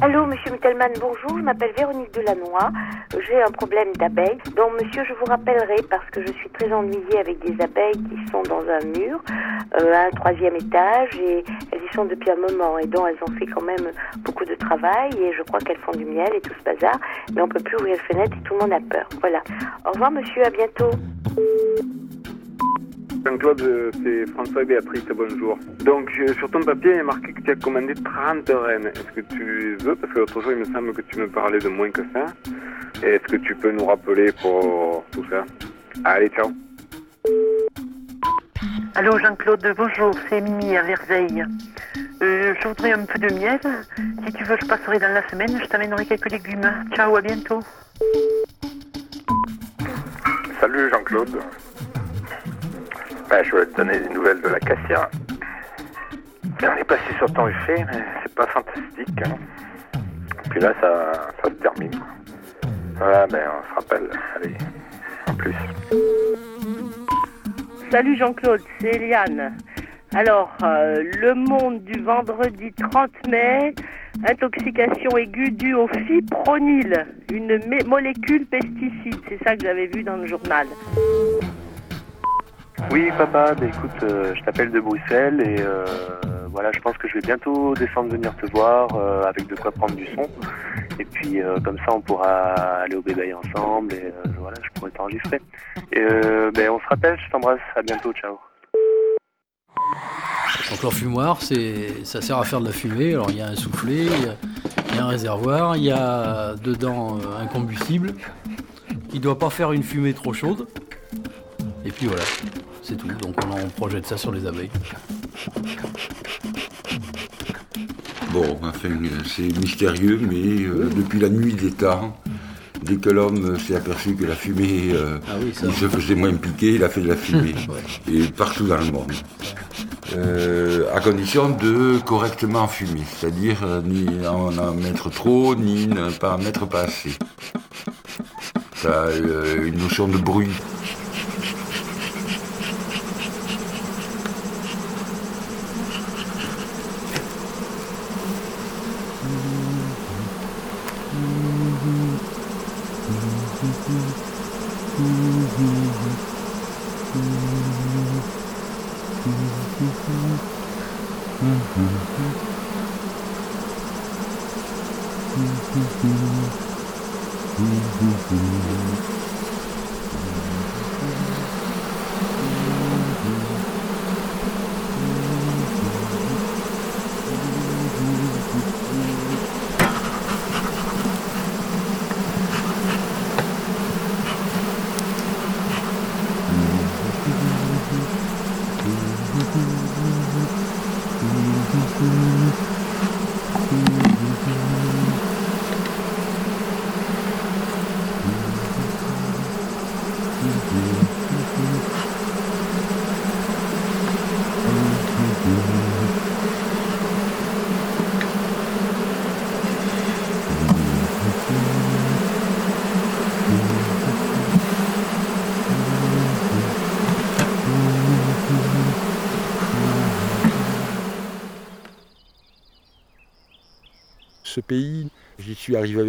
Allô, monsieur Mittelman, bonjour. Je m'appelle Véronique Delannoy. J'ai un problème d'abeilles. Donc, monsieur, je vous rappellerai parce que je suis très ennuyée avec des abeilles qui sont dans un mur, euh, à un troisième étage, et elles y sont depuis un moment. Et donc, elles ont fait quand même beaucoup de travail, et je crois qu'elles font du miel et tout ce bazar. Mais on peut plus ouvrir les fenêtres et tout le monde a peur. Voilà. Au revoir, monsieur. À bientôt. Jean-Claude, c'est François et Béatrice, bonjour. Donc, sur ton papier, il y a marqué que tu as commandé 30 rennes. Est-ce que tu veux Parce que l'autre jour, il me semble que tu me parlais de moins que ça. Est-ce que tu peux nous rappeler pour tout ça? Allez, ciao. Allô Jean-Claude, bonjour, c'est Mimi à Verzeille. Euh, je voudrais un peu de miel. Si tu veux, je passerai dans la semaine, je t'amènerai quelques légumes. Ciao, à bientôt. Salut Jean-Claude. Ben, je voulais te donner des nouvelles de la cassière. Et on est passé sur ton effet, mais c'est pas fantastique. hein. Puis là, ça, ça se termine. Voilà, ben on se rappelle. Allez, en plus. Salut Jean-Claude, c'est Eliane. Alors, euh, le monde du vendredi 30 mai, intoxication aiguë due au fipronil, une molécule pesticide. C'est ça que j'avais vu dans le journal. Oui, papa, bah, écoute, euh, je t'appelle de Bruxelles et euh, voilà, je pense que je vais bientôt descendre venir te voir euh, avec de quoi prendre du son. Et puis comme ça, on pourra aller au bébé ensemble et voilà, je pourrai t'enregistrer. Et ben, on se rappelle, je t'embrasse, à bientôt, ciao. Donc l'enfumoir, c'est, ça sert à faire de la fumée. Alors il y a un soufflet, il y y a un réservoir, il y a dedans un combustible. Il doit pas faire une fumée trop chaude. Et puis voilà, c'est tout. Donc on, en projette ça sur les abeilles. Bon, enfin, c'est mystérieux, mais euh, depuis la nuit des temps, dès que l'homme s'est aperçu que la fumée, euh, Ah oui, il se faisait moins piquer, il a fait de la fumée. Et partout dans le monde. Euh, à condition de correctement fumer, c'est-à-dire euh, ni en en mettre trop, ni ne pas en mettre pas assez. Ça a euh, une notion de bruit.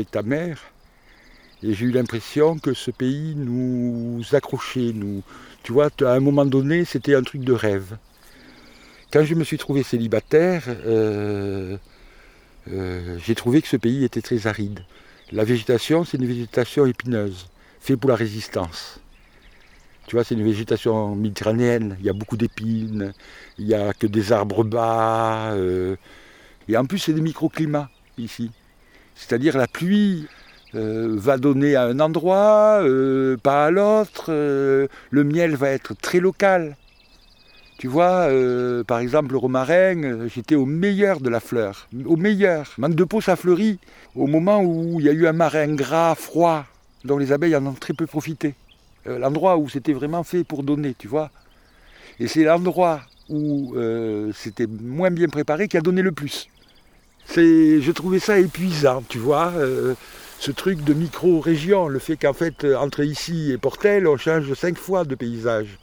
Ta mère, et j'ai eu l'impression que ce pays nous accrochait. Nous, tu vois, à un moment donné, c'était un truc de rêve. Quand je me suis trouvé célibataire, euh, euh, j'ai trouvé que ce pays était très aride. La végétation, c'est une végétation épineuse, faite pour la résistance. Tu vois, c'est une végétation méditerranéenne. Il y a beaucoup d'épines, il n'y a que des arbres bas. euh, et en plus, c'est des microclimats ici. C'est-à-dire la pluie euh, va donner à un endroit, euh, pas à l'autre. euh, le miel va être très local. Tu vois, par exemple, le romarin, j'étais au meilleur de la fleur, au meilleur. Manque de peau, ça fleurit au moment où il y a eu un marin gras, froid, dont les abeilles en ont très peu profité. L'endroit où c'était vraiment fait pour donner, tu vois. Et c'est l'endroit où c'était moins bien préparé qui a donné le plus. Je trouvais ça épuisant, tu vois, euh, ce truc de micro-région, le fait qu'en fait, euh, entre ici et Portel, on change cinq fois de paysage.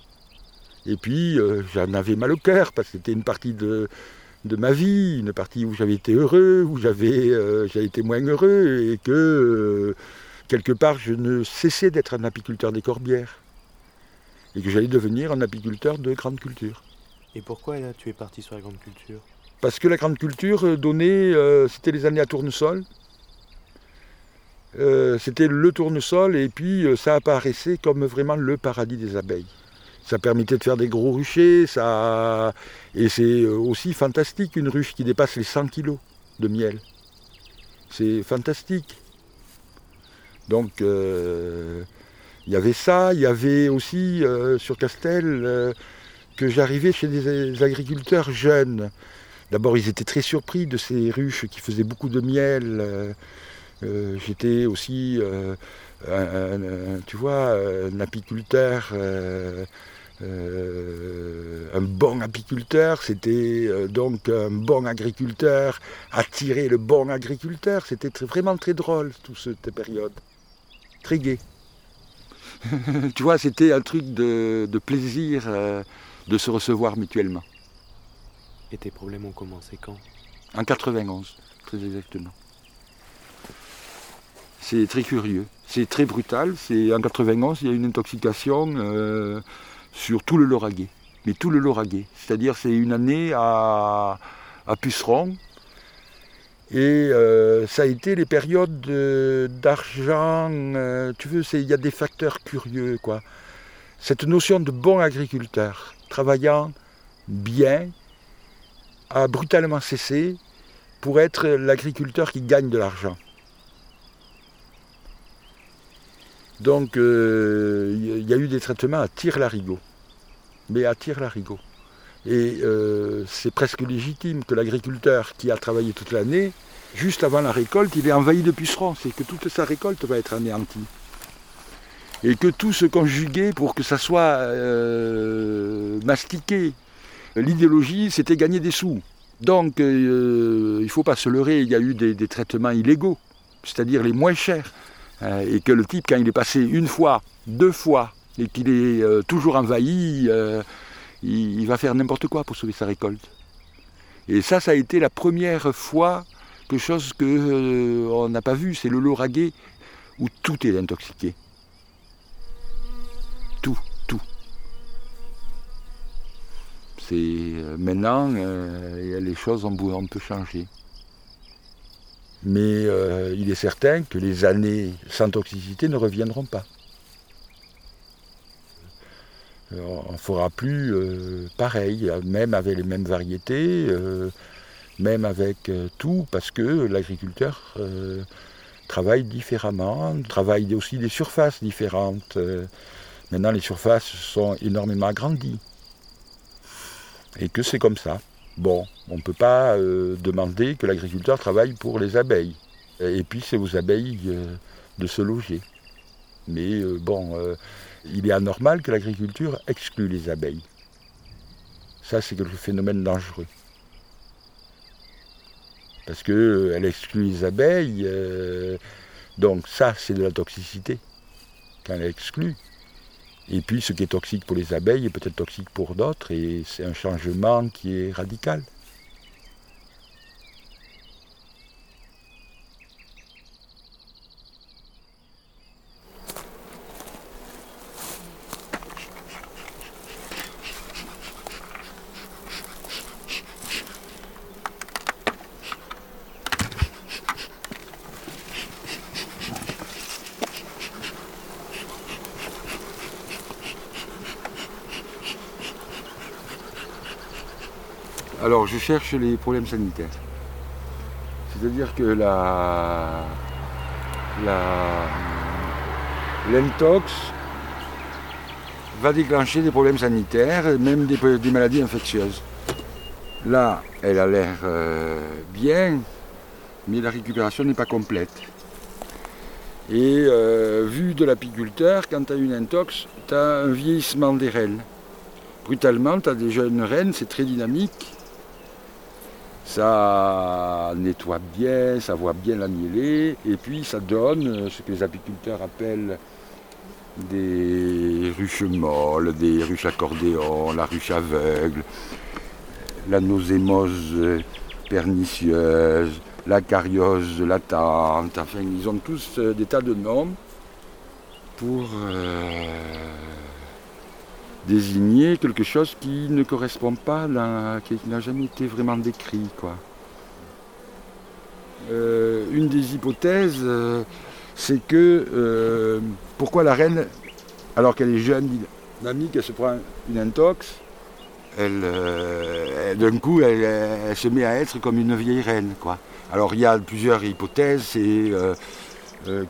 Et puis, euh, j'en avais mal au cœur, parce que c'était une partie de, ma vie, une partie où j'avais été heureux, où j'avais j'ai été moins heureux, et que quelque part je ne cessais d'être un apiculteur des corbières, et que j'allais devenir un apiculteur de grande culture. Et pourquoi là, tu es parti sur la grande culture? Parce que la grande culture euh, donnait, euh, c'était les années à tournesol. Euh, c'était le tournesol et puis ça apparaissait comme vraiment le paradis des abeilles. Ça permettait de faire des gros ruchers, ça... et c'est aussi fantastique une ruche qui dépasse les 100 kilos de miel. C'est fantastique. Donc il y avait ça, il y avait aussi sur Castel que j'arrivais chez des agriculteurs jeunes. D'abord ils étaient très surpris de ces ruches qui faisaient beaucoup de miel. euh, euh, J'étais aussi, euh, un, tu vois, un apiculteur, un bon apiculteur, c'était donc un bon agriculteur, attirer le bon agriculteur, c'était vraiment très drôle, toute cette période. Très gai. tu vois, c'était un truc de, plaisir de se recevoir mutuellement. Et tes problèmes ont commencé quand? En 91, très exactement. C'est très curieux, c'est très brutal. C'est en 91, il y a une intoxication euh, sur tout le Lauragais, mais tout le Lauragais. C'est-à-dire, c'est une année à, à Puceron. Et euh, ça a été les périodes de- d'argent. euh, tu veux, il y a des facteurs curieux, quoi. Cette notion de bon agriculteur, travaillant bien, a brutalement cessé pour être l'agriculteur qui gagne de l'argent. Donc euh, il y a eu des traitements à tire-larigot, mais à tire-larigot. Et euh, c'est presque légitime que l'agriculteur qui a travaillé toute l'année, juste avant la récolte, il est envahi de pucerons. C'est que toute sa récolte va être anéantie. Et que tout se conjuguait pour que ça soit euh, mastiqué. L'idéologie, c'était gagner des sous. Donc, euh, il ne faut pas se leurrer, il y a eu des, traitements illégaux, c'est-à-dire les moins chers. Euh, et que le type, quand il est passé une fois, deux fois, et qu'il est euh, toujours envahi, il, il va faire n'importe quoi pour sauver sa récolte. Et ça, ça a été la première fois, quelque chose qu'on n'a pas vu, c'est le Lauragais, où tout est intoxiqué. Tout, tout. C'est euh, maintenant, euh, les choses ont un peu changé. Mais euh, il est certain que les années sans toxicité ne reviendront pas. On ne fera plus pareil, même avec les mêmes variétés, même avec tout, parce que l'agriculteur travaille différemment, travaille aussi des surfaces différentes. Maintenant, les surfaces sont énormément agrandies. Et que c'est comme ça. Bon, on ne peut pas euh, demander que l'agriculteur travaille pour les abeilles. Et puis c'est aux abeilles euh, de se loger. Mais euh, bon, il est anormal que l'agriculture exclue les abeilles. Ça, c'est le phénomène dangereux. Parce qu'elle exclut les abeilles, donc ça, c'est de la toxicité, quand elle exclut. Et puis ce qui est toxique pour les abeilles est peut-être toxique pour d'autres, et c'est un changement qui est radical. Alors je les problèmes sanitaires. C'est-à-dire que la, l'intox va déclencher des problèmes sanitaires, même des, maladies infectieuses. Là, elle a l'air euh, bien, mais la récupération n'est pas complète. Et euh, vu de l'apiculteur, quand tu as une intox, tu as un vieillissement des reines. Brutalement, tu as des jeunes reines, c'est très dynamique. Ça nettoie bien, ça voit bien la mielée, et puis ça donne euh, ce que les apiculteurs appellent des ruches molles, des ruches accordéons, la ruche aveugle. la nosémose pernicieuse, la cariose latente, enfin ils ont tous euh, des tas de noms pour euh, désigner quelque chose qui ne correspond pas, qui n'a jamais été vraiment décrit. Quoi. Euh, une des hypothèses, euh, c'est que euh, pourquoi la reine, alors qu'elle est jeune, dynamique, elle se prend une intox, elle, d'un coup, elle, se met à être comme une vieille reine. Alors il y a plusieurs hypothèses, c'est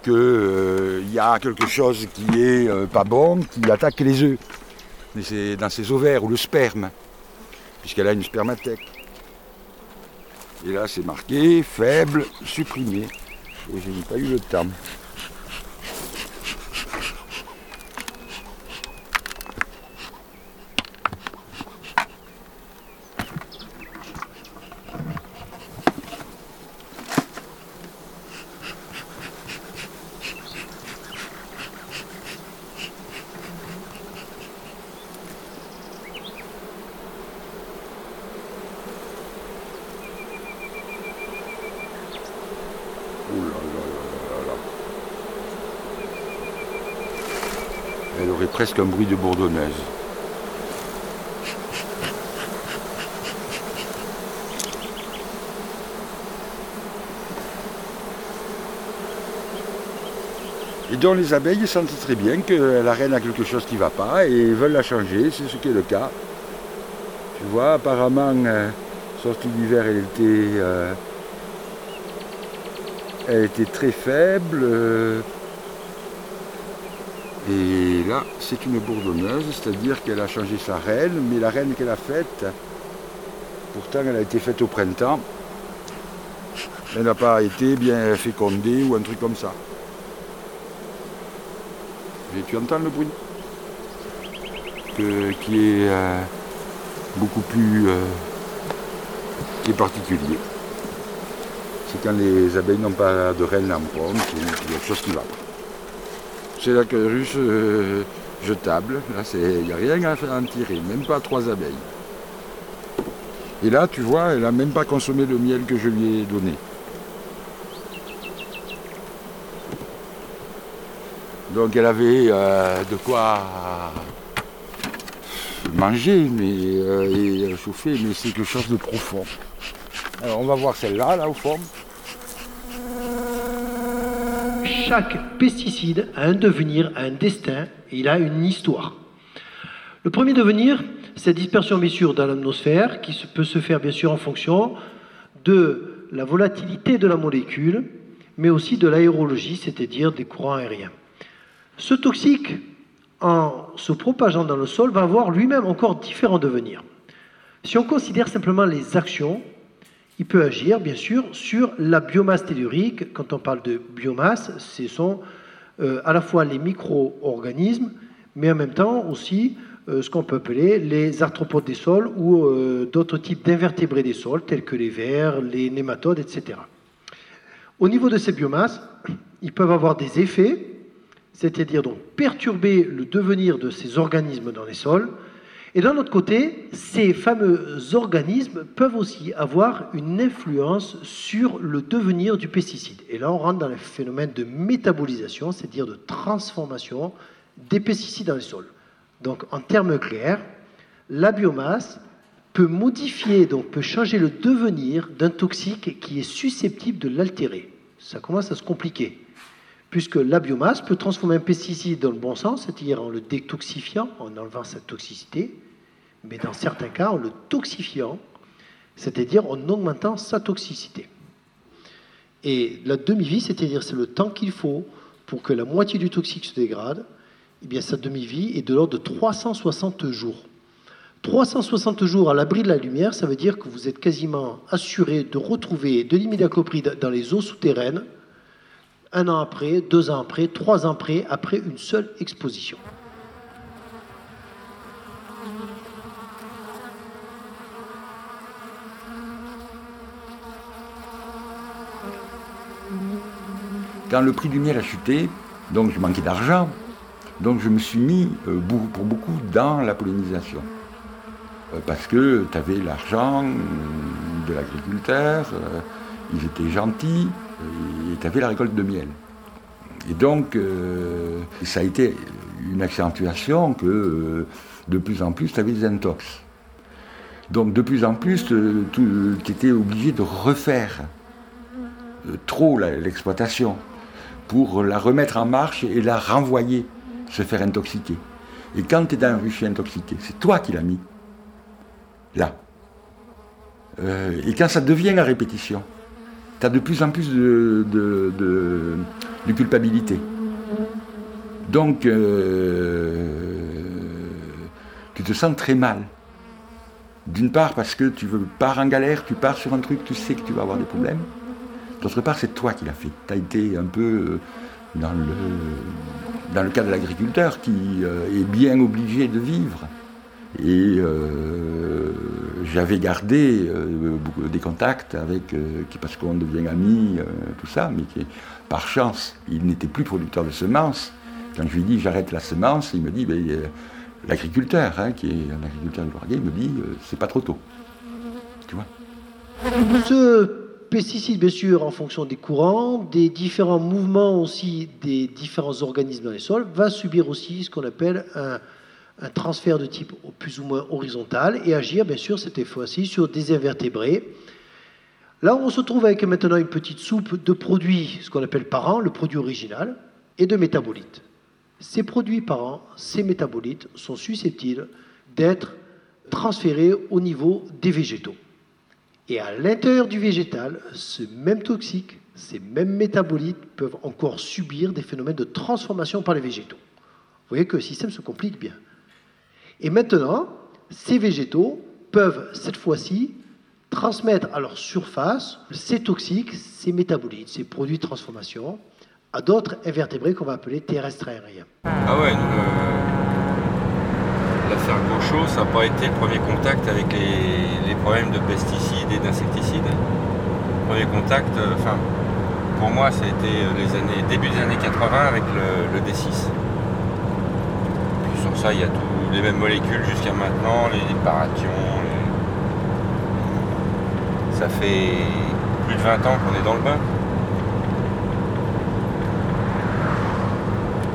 qu'il y a quelque chose qui est pas bon, qui attaque les œufs. C'est dans ses ovaires ou le sperme, puisqu'elle a une spermathèque. Et là c'est marqué faible, supprimé. Et je n'ai pas eu le temps. Ouh là là là là là. Elle aurait presque un bruit de bourdonneuse. Et donc les abeilles sentent très bien que la reine a quelque chose qui ne va pas et veulent la changer, c'est ce qui est le cas. Tu vois, apparemment, euh, sortie d'hiver, elle était, euh, elle était très faible. euh, et là, c'est une bourdonneuse, c'est-à-dire qu'elle a changé sa reine, mais la reine qu'elle a faite, pourtant elle a été faite au printemps, elle n'a pas été bien fécondée ou un truc comme ça. Et tu entends le bruit qui est euh, beaucoup plus euh, qui est particulier. C'est quand les abeilles n'ont pas de reine en pompe, qu'il y a quelque chose qui va. C'est la queue euh, jetable, il n'y a rien à faire en tirer, même pas trois abeilles. Et là tu vois, elle n'a même pas consommé le miel que je lui ai donné. Donc elle avait euh, de quoi manger mais, euh, et chauffer, mais c'est quelque chose de profond. Alors on va voir celle-là, là au fond. Chaque pesticide a un devenir, un destin, et il a une histoire. Le premier devenir, c'est la dispersion bien sûr dans l'atmosphère, qui peut se faire bien sûr en fonction de la volatilité de la molécule, mais aussi de l'aérologie, c'est-à-dire des courants aériens. Ce toxique, en se propageant dans le sol, va avoir lui-même encore différents devenirs. Si on considère simplement les actions, il peut agir, bien sûr, sur la biomasse tellurique. Quand on parle de biomasse, ce sont euh, à la fois les micro-organismes, mais en même temps aussi euh, ce qu'on peut appeler les arthropodes des sols ou euh, d'autres types d'invertébrés des sols, tels que les vers, les nématodes, etc. Au niveau de ces biomasses, ils peuvent avoir des effets, c'est-à-dire donc perturber le devenir de ces organismes dans les sols, et d'un autre côté, ces fameux organismes peuvent aussi avoir une influence sur le devenir du pesticide. Et là, on rentre dans le phénomène de métabolisation, c'est-à-dire de transformation des pesticides dans les sols. Donc, en termes clairs, la biomasse peut modifier, donc peut changer le devenir d'un toxique qui est susceptible de l'altérer. Ça commence à se compliquer puisque la biomasse peut transformer un pesticide dans le bon sens, c'est-à-dire en le détoxifiant, en enlevant sa toxicité, mais dans certains cas en le toxifiant, c'est-à-dire en augmentant sa toxicité. Et la demi-vie, c'est-à-dire c'est le temps qu'il faut pour que la moitié du toxique se dégrade, eh bien sa demi-vie est de l'ordre de 360 jours. 360 jours à l'abri de la lumière, ça veut dire que vous êtes quasiment assuré de retrouver de l'imidaclopride dans les eaux souterraines un an après, deux ans après, trois ans après, après une seule exposition. Quand le prix du miel a chuté, donc je manquais d'argent, donc je me suis mis euh, pour beaucoup dans la pollinisation. Euh, parce que tu avais l'argent euh, de l'agriculteur, euh, ils étaient gentils, et tu avais la récolte de miel. Et donc, ça a été une accentuation que de plus en plus, tu avais des intox. Donc, de plus en plus, tu étais obligé de refaire trop l'exploitation pour la remettre en marche et la renvoyer, se faire intoxiquer. Et quand tu es dans un rucher intoxiqué, c'est toi qui l'as mis là. Euh, et quand ça devient la répétition, tu as de plus en plus de, culpabilité. Donc, euh, tu te sens très mal. D'une part parce que tu pars en galère, tu pars sur un truc, tu sais que tu vas avoir des problèmes. D'autre part, c'est toi qui l'as fait. Tu as été un peu euh, dans le, dans le cas de l'agriculteur qui est bien obligé de vivre. Et euh, j'avais gardé euh, des contacts avec, euh, parce qu'on devient amis, tout ça, mais qui, par chance, il n'était plus producteur de semences. Quand je lui dis j'arrête la semence, il me dit, ben, l'agriculteur, hein, qui est un agriculteur de il me dit, c'est pas trop tôt. Tu vois? Ce pesticide, bien sûr, en fonction des courants, des différents mouvements aussi des différents organismes dans les sols, va subir aussi ce qu'on appelle un un transfert de type plus ou moins horizontal et agir, bien sûr, cette fois-ci sur des invertébrés. Là, on se trouve avec maintenant une petite soupe de produits, ce qu'on appelle parents, le produit original, et de métabolites. Ces produits parents, ces métabolites, sont susceptibles d'être transférés au niveau des végétaux. Et à l'intérieur du végétal, ce même toxique, ces mêmes métabolites peuvent encore subir des phénomènes de transformation par les végétaux. Vous voyez que le système se complique bien. Et maintenant, ces végétaux peuvent cette fois-ci transmettre à leur surface ces toxiques, ces métabolites, ces produits de transformation à d'autres invertébrés qu'on va appeler terrestres aériens. Ah ouais, euh, l'affaire Gaucho, ça n'a pas été le premier contact avec les, problèmes de pesticides et d'insecticides. Premier contact, euh, enfin, pour moi, ça a été euh, les années, début des années 80 avec le D6. Sur ça, il y a tout les mêmes molécules jusqu'à maintenant, les parations. Ça fait plus de 20 ans qu'on est dans le bain.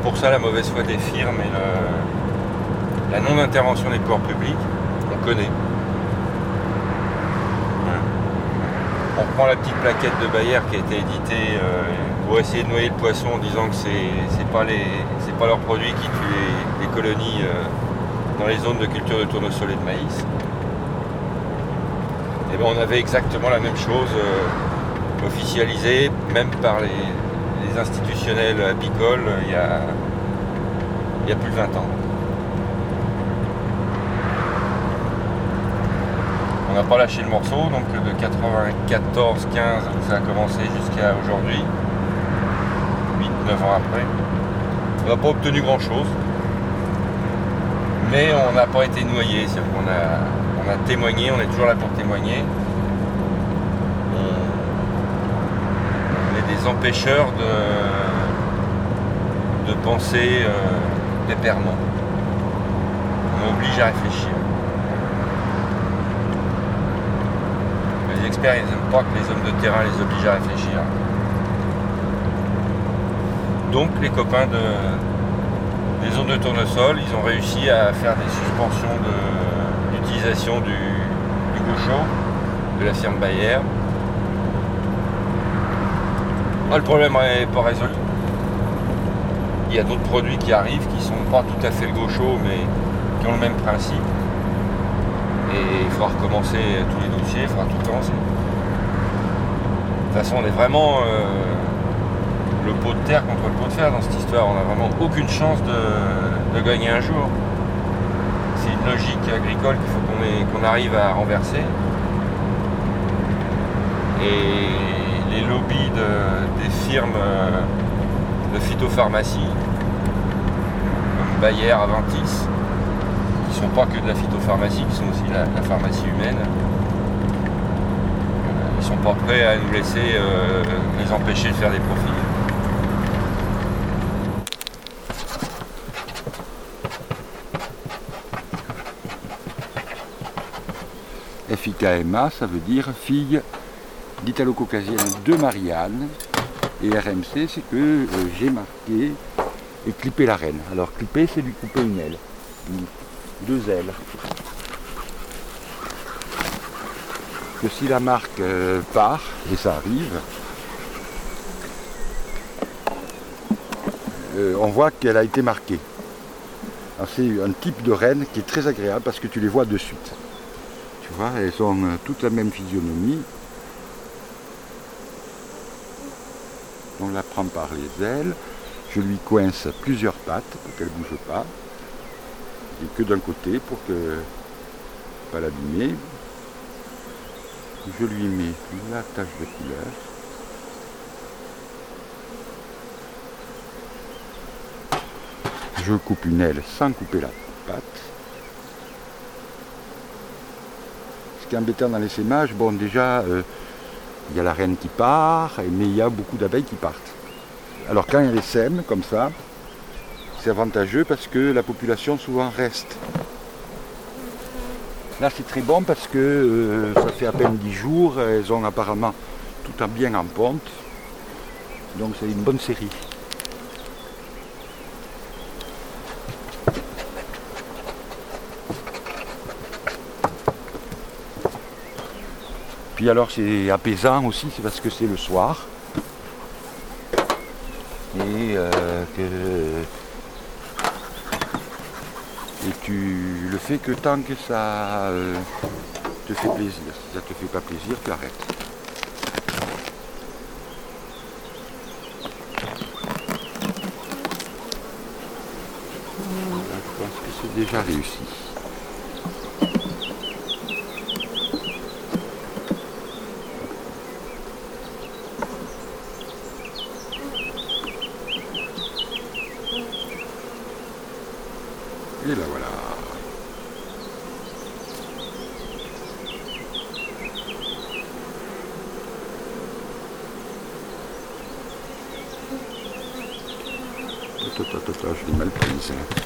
Pour ça, la mauvaise foi des firmes et la non-intervention des pouvoirs publics, on connaît. On prend la petite plaquette de Bayer qui a été éditée euh, pour essayer de noyer le poisson en disant que c'est pas, pas leurs produits qui tuent les, colonies. Euh, dans les zones de culture de tournesol et de maïs. Et eh ben on avait exactement la même chose euh, officialisée, même par les, institutionnels apicoles, il y, a, il y a plus de 20 ans. On n'a pas lâché le morceau, donc de 94-15 où ça a commencé jusqu'à aujourd'hui, 8-9 ans après. On n'a pas obtenu grand chose mais on n'a pas été noyé, cest qu'on a, on a témoigné, on est toujours là pour témoigner. On, est des empêcheurs de, de penser euh, pépèrement. On oblige à réfléchir. Les experts, ils n'aiment pas que les hommes de terrain les obligent à réfléchir. Donc les copains de, les zones de tournesol, ils ont réussi à faire des suspensions d'utilisation du, gaucho, de la firme Bayer. Ah, le problème n'est pas résolu. Il y a d'autres produits qui arrivent qui ne sont pas tout à fait le gaucho, mais qui ont le même principe. Et il faudra recommencer tous les dossiers, il faudra tout recommencer. De toute façon, on est vraiment euh, le pot de terre contre le pot de fer dans cette histoire. On n'a vraiment aucune chance de, gagner un jour. C'est une logique agricole qu'il faut qu'on arrive à renverser. Et les lobbies des firmes euh, de phytopharmacie, comme Bayer, Aventis, qui ne sont pas que de la phytopharmacie, qui sont aussi la, la pharmacie humaine, ils sont pas prêts à nous laisser euh, les empêcher de faire des profits. IKMA, ça veut dire fille d'italo-caucasienne de Marianne. Et RMC, c'est que euh, j'ai marqué et clipper la reine. Alors clipper, c'est lui couper une aile. Deux ailes. Que si la marque euh, part, et ça arrive, euh, on voit qu'elle a été marquée. C'est un type de reine qui est très agréable parce que tu les vois de suite. Elles ont euh, toute la même physionomie. On la prend par les ailes. Je lui coince plusieurs pattes pour qu'elle ne bouge pas. Et que d'un côté pour que pas l'abîmer. Je lui mets la tache de couleur. Je coupe une aile sans couper la patte. Ce qui est embêtant dans les sémages, bon déjà, euh, il y a la reine qui part, mais il y a beaucoup d'abeilles qui partent. Alors quand il les sème comme ça, c'est avantageux parce que la population souvent reste. Là c'est très bon parce que euh, ça fait à peine 10 jours, elles ont apparemment tout en bien en ponte. Donc c'est une bonne série. Puis alors c'est apaisant aussi, c'est parce que c'est le soir. Et euh, que et tu le fais que tant que ça euh, te fait plaisir. Si ça te fait pas plaisir, tu arrêtes. Je pense que c'est déjà réussi. Et là voilà. Attends, attends, attends, je l'ai mal prise. hein.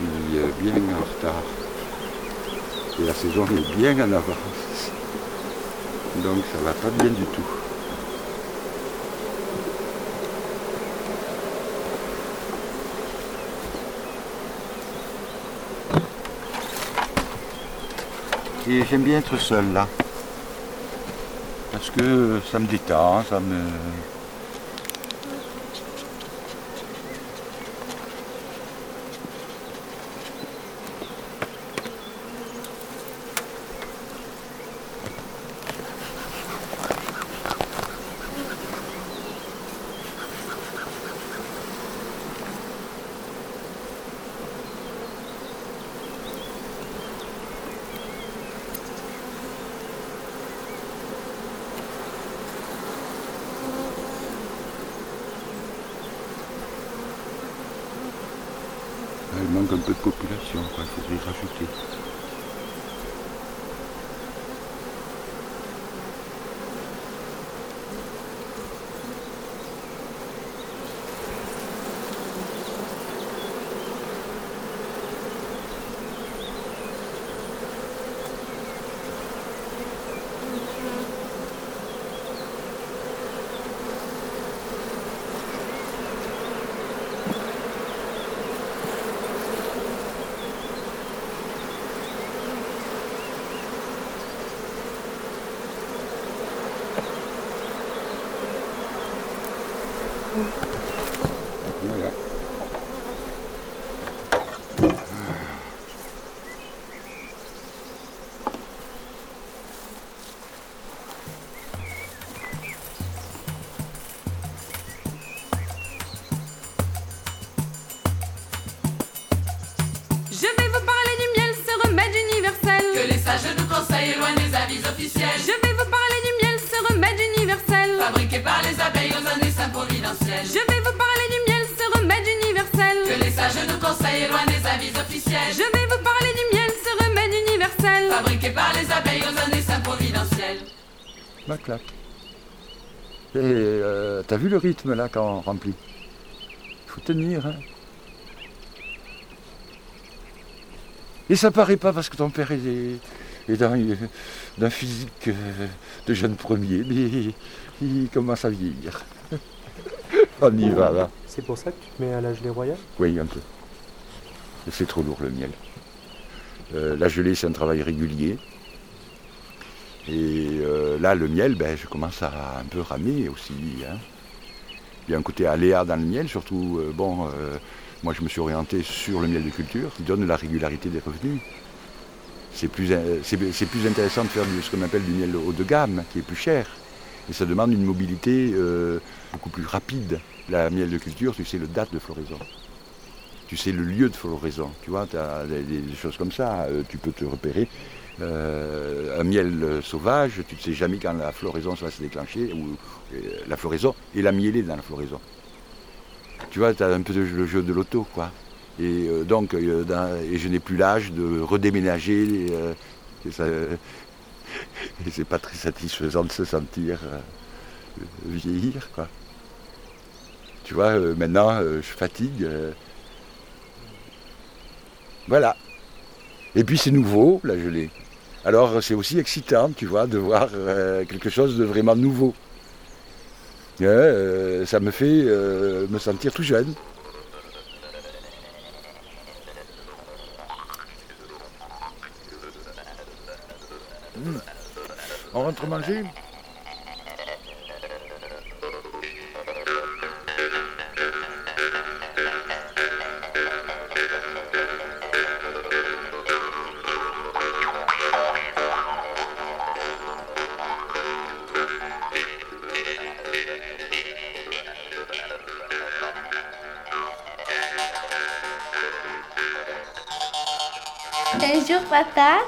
Je suis euh, bien en retard. Et la saison est bien en avance. Donc ça va pas bien du tout. Et j'aime bien être seul là. Parce que ça me détend, ça me. Que les sages nous conseillent loin des avis officiels. Je vais vous parler du miel, ce remède universel. Fabriqué par les abeilles aux années saint providentielles. Je vais vous parler du miel, conseille est loin des avis officiels. Je vais vous parler du miel, ce remède universel. Fabriqué par les abeilles aux années saint providentielles. Clac, clac. Et euh, t'as vu le rythme là quand on remplit? Il faut tenir. Hein. Et ça paraît pas parce que ton père est, dans- d'un physique euh, de jeune premier, mais il commence à vieillir. on y va là. C'est pour ça que tu te mets à la gelée royale Oui, un peu. C'est trop lourd le miel. Euh, la gelée, c'est un travail régulier. Et euh, là, le miel, ben, je commence à un peu ramer aussi. hein. Il y a un côté aléa dans le miel, surtout, euh, bon, moi je me suis orienté sur le miel de culture, qui donne la régularité des revenus. C'est plus, c'est plus intéressant de faire ce qu'on appelle du miel haut de gamme, qui est plus cher. Et ça demande une mobilité euh, beaucoup plus rapide. La miel de culture, tu sais le date de floraison. Tu sais le lieu de floraison. Tu vois, tu as des, choses comme ça. Euh, tu peux te repérer. Euh, un miel euh, sauvage, tu ne sais jamais quand la floraison va se déclencher, ou euh, la floraison et la mielée dans la floraison. Tu vois, tu as un peu le jeu de l'auto, quoi. Et euh, donc, euh, et je n'ai plus l'âge de redéménager. euh, et et c'est pas très satisfaisant de se sentir vieillir, quoi. Tu vois, maintenant, je fatigue. voilà. Et puis c'est nouveau, la gelée. Alors c'est aussi excitant, tu vois, de voir quelque chose de vraiment nouveau. Ça me fait me sentir tout jeune. Hmm. On rentre manger Un jour, papa,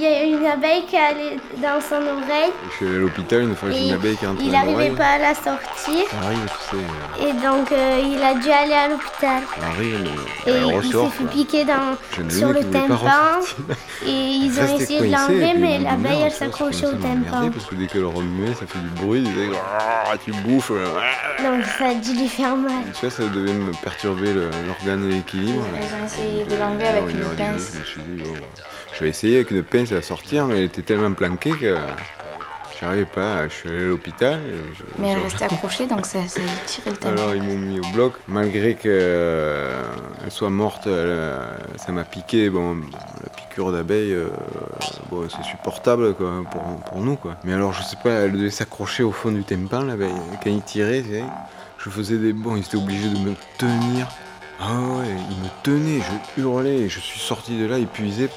il y a une abeille qui est allée dans son oreille. Je suis allé à l'hôpital une fois, j'ai une abeille qui il n'arrivait pas à la sortir. Ça arrive, tu sais. euh, Et donc, euh, il a dû aller à l'hôpital. Ça arrive, mais Et il ressort. s'est fait piquer dans, sur le tympan. Et ils ont essayé de l'enlever, mais l'abeille, elle tu s'accrochait au tympan. Parce que dès qu'elle remuait, ça fait du bruit, il disait Ah, tu bouffes. euh, Donc, ça a dû lui faire mal. Tu vois, ça devait me perturber l'organe et l'équilibre. Ils ont essayé de l'enlever avec une pince. Je vais essayer avec une pince à sortir, mais elle était tellement planquée que j'arrivais pas. Je suis allé à l'hôpital. je- Mais elle restait accrochée, donc ça, ça a tiré le tympan. Alors ils m'ont mis au bloc, malgré qu'elle soit morte, elle, ça m'a piqué. Bon, la piqûre d'abeille, euh, bon, c'est supportable quoi, pour, pour nous quoi. Mais alors je sais pas, elle devait s'accrocher au fond du tympan l'abeille. Quand il tirait, je faisais des bons, ils étaient obligés de me tenir. Ah ouais, ils me tenaient, je hurlais, je suis sorti de là épuisé.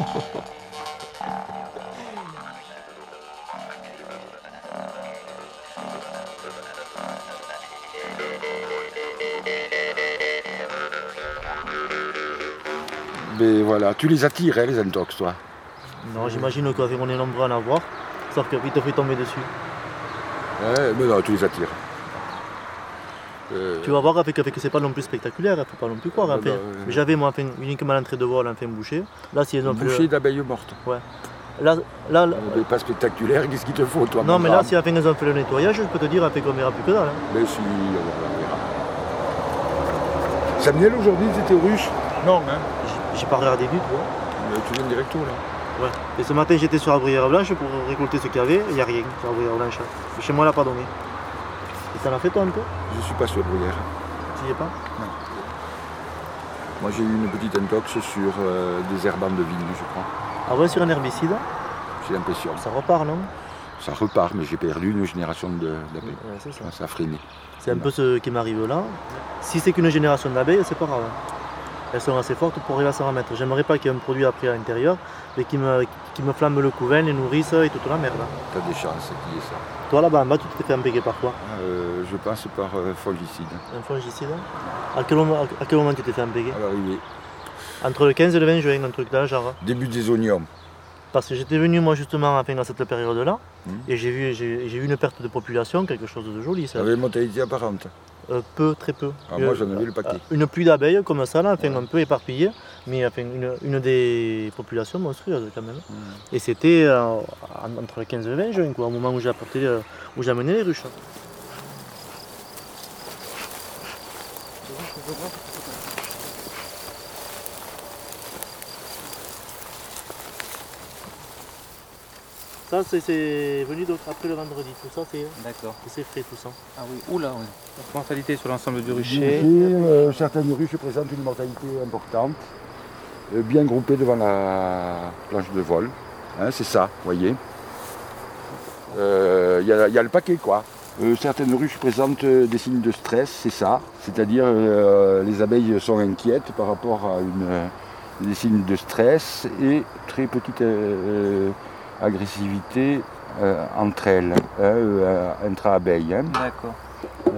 Mais voilà, tu les attires, hein, les intox, toi. Non, j'imagine qu'avec on est nombreux à en avoir, sauf qu'il te fait tomber dessus. Ouais, mais non, tu les attires. Euh, Tu vas voir avec, avec c'est pas non plus spectaculaire, faut pas non plus croire. Non, enfin. non, ouais. Mais J'avais moi enfin, uniquement l'entrée de vol, enfin bouché. Là, si elles ont fait Boucher le- d'abeilles mortes. Ouais. Là, là, là- Mais pas spectaculaire, qu'est-ce qu'il te faut, toi non, mais là, si enfin, elles ont fait le nettoyage, je peux te dire après qu'on verra plus que dalle. hein. Mais si, on verra. Samuel, aujourd'hui, c'était aux ruches Non, hein J'ai- pas regardé du tout. hein. Mais tu viens directo, là. Ouais. Et ce matin, j'étais sur la bruyère blanche pour récolter ce qu'il y avait, il n'y a rien sur la bruyère blanche. Chez moi, elle n'a pas donné. Ça l'a fait toi un peu? Je suis pas sur bruyère. Tu y es pas? Non. Moi, j'ai eu une petite intox sur euh, des herbants de vigne, je crois. Ah ouais, sur un herbicide? J'ai l'impression. Ça repart, non? Ça repart, mais j'ai perdu une génération d'abeilles. Ouais, ça. ça a freiné. C'est un peu ce qui m'arrive là. Si c'est qu'une génération d'abeilles, c'est pas grave. Elles sont assez fortes pour arriver à s'en remettre. J'aimerais pas qu'il y ait un produit après à l'intérieur, mais qui me, qui me flamme le couvain, les nourrices et toute la merde. T'as des chances qu'il y ait ça. Toi là-bas en bas, tu t'es fait embêter par quoi? Euh, je passe par euh, fongicide. Un fongicide à quel, moment, à quel moment tu t'es fait embêter? À l'arrivée. Entre le 15 et le 20 juin, un truc dans le genre. Début des oignons. Parce que j'étais venu moi justement enfin, dans cette période-là Mhm. et j'ai vu, j'ai une perte de population, quelque chose de joli. Ça. Une mortalité apparente. Euh, peu, très peu. Ah, moi, j'en avais le paquet. euh, Une pluie d'abeilles comme ça, là, enfin, un peu éparpillée, mais enfin, une, une des populations monstrueuses quand même. Hmm. Et c'était euh, en- entre le 15 et le 20 juin, quoi, au moment où j'ai apporté, euh, où j'ai amené les ruches. Ça, c'est- venu d'autre après le vendredi. Tout ça, c'est D'accord. c'est frais, tout ça. Ah oui, oula, oui. Mortalité sur l'ensemble du rucher. Euh, certaines ruches présentent une mortalité importante, euh, bien groupées devant la planche de vol. Hein, c'est ça, vous voyez. Euh, Il y, a- il y a le paquet, quoi. Euh, certaines ruches présentent euh, des signes de stress, c'est ça. C'est-à-dire euh, les abeilles sont inquiètes par rapport à une, euh, des signes de stress et très petite euh, euh, agressivité euh, entre elles, hein, euh, intra-abeilles. hein. D'accord.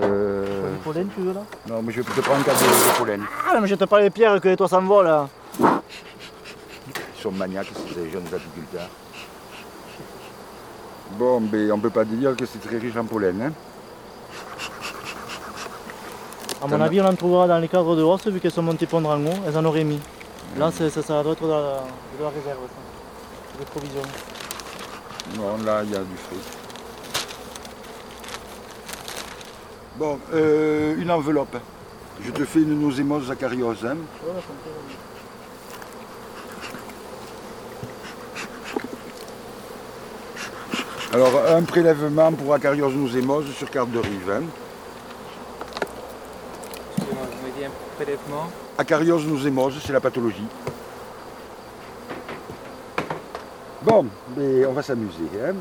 Euh, Du pollen, tu veux là? non, mais je vais te prendre un cas de, de pollen. Ah, mais je te parle des pierres que toi s'envole là. Ils sont maniaques, ces jeunes apiculteurs. Bon, mais on peut pas dire que c'est très riche en pollen. Hein. À mon avis, on en trouvera dans les cadres de hausse, vu qu'elles sont montées pondre en haut, elles en auraient mis. Là, c'est- ça, ça doit être de la, de la réserve, ça. Des provisions. Non, là, il y a du fruit. Bon, euh, une enveloppe. Je te fais une nosémose acariose. Hein. Alors, un prélèvement pour acariose nosémose sur carte de rive. Hein. Excusez-moi, vous m'avez dit un prélèvement? Acariose nosémose, c'est la pathologie. Bon, mais on va s'amuser. Hein.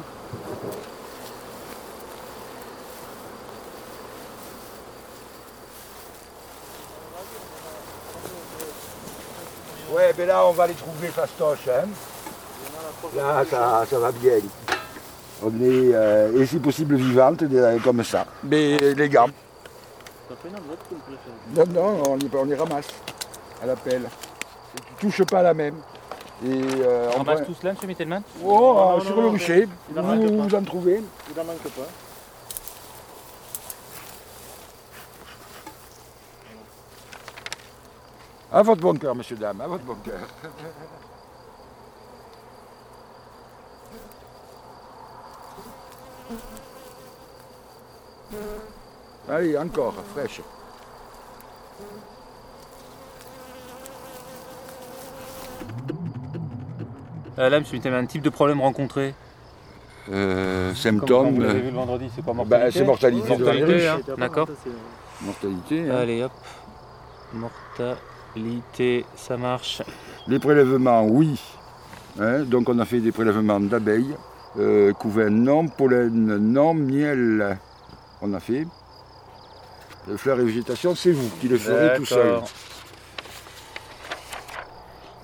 Ouais, ben là, on va les trouver fastoche. Hein. Là, ça, ça va bien. On est, euh, et si possible, vivante, des- comme ça. Mais les gars, non, non, on les, on les ramasse à la pelle. Tu touches pas la même. Et, euh, On ramasse tout cela, M. Mittelman Oh, Non, non, sur non, le rucher, il en manque vous, pas. vous en trouvez. Il n'en manque pas. À votre bon cœur, monsieur, dame, à votre bon cœur. Allez, encore, fraîche. Euh, Là, M. Mittelman, un type de problème rencontré Euh, Comme symptômes. vous l'avez vu euh, le vendredi, c'est quoi bah, mortalité c'est mortalité Mortalité, ruches. hein, D'accord. Mortalité. hein. Allez, hop. Mortalité, ça marche. Les prélèvements, oui. Hein, donc on a fait des prélèvements d'abeilles, euh, couvain non, pollen non, miel, on a fait. Euh, fleurs et végétation, c'est vous qui le ferez tout seul.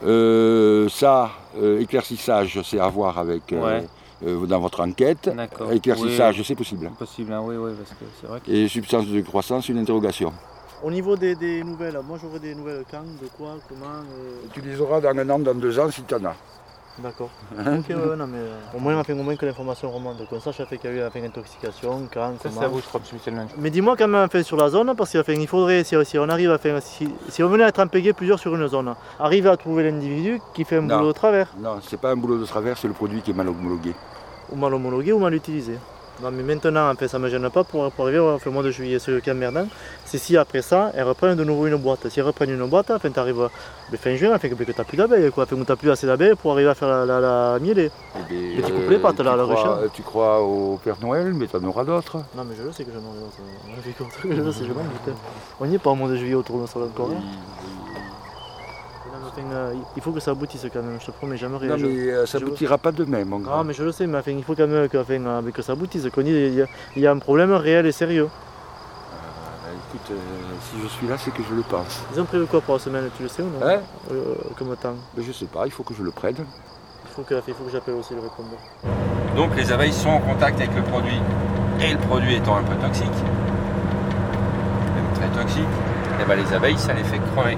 Euh, ça, euh, éclaircissage, c'est à voir avec euh, Ouais. euh, dans votre enquête. Éclaircissage, Oui. c'est possible. Possible, hein, oui, oui, parce que c'est vrai que... Et substance de croissance, une interrogation. Au niveau des, des nouvelles, moi j'aurais des nouvelles quand, de quoi, comment. euh, Tu les auras dans un an, dans deux ans, si tu en as. D'accord. Hein ok, ouais, non, mais euh, au moins, enfin, au moins que l'information remonte. Qu'on sache fait qu'il y a eu enfin, une intoxication, quand, Ça, comment. c'est à vous, je crois. Mais dis-moi quand même enfin, sur la zone, parce qu'il faudrait, si, si on arrive à faire, si, si on venait à être impégué plusieurs sur une zone, arriver à trouver l'individu qui fait un Non. boulot de travers, Non, c'est pas un boulot de travers, c'est le produit qui est mal homologué. ou mal homologué ou mal utilisé. Non mais maintenant, ça ne me gêne pas pour, pour arriver au mois de juillet. Ce qui est emmerdant, c'est si après ça, elles reprennent de nouveau une boîte. Si elles reprennent une boîte, enfin, tu arrives fin juin, enfin, que, que tu n'as plus d'abeilles, quoi. Enfin, tu n'as plus assez d'abeilles pour arriver à faire la, la, la mielée. Eh bien, Mais tu coupes les pattes, là, la crois- ruche. Tu crois au Père Noël, mais tu en auras d'autres. Non mais je le sais que j'en aurai d'autres. Je le sais, je m'en doute. On n'y est pas au mois de juillet autour de ça encore. hein. Enfin, euh, il faut que ça aboutisse quand même, je te promets, jamais rien. Non, Je- mais euh, ça je- aboutira pas demain, mon grand. Ah mais je le sais, mais enfin, il faut quand même que, enfin, euh, mais que ça aboutisse, qu'on y- il y, a- il y a un problème réel et sérieux. Euh, écoute, euh, si je suis là, c'est que je le pense. Ils ont prévu quoi pour la semaine, tu le sais ou non Hein Euh, Comme temps Mais je sais pas, il faut que je le prenne. Il faut que, il faut que j'appelle aussi le répondeur. Donc les abeilles sont en contact avec le produit, et le produit étant un peu toxique, même très toxique, et ben les abeilles ça les fait crever.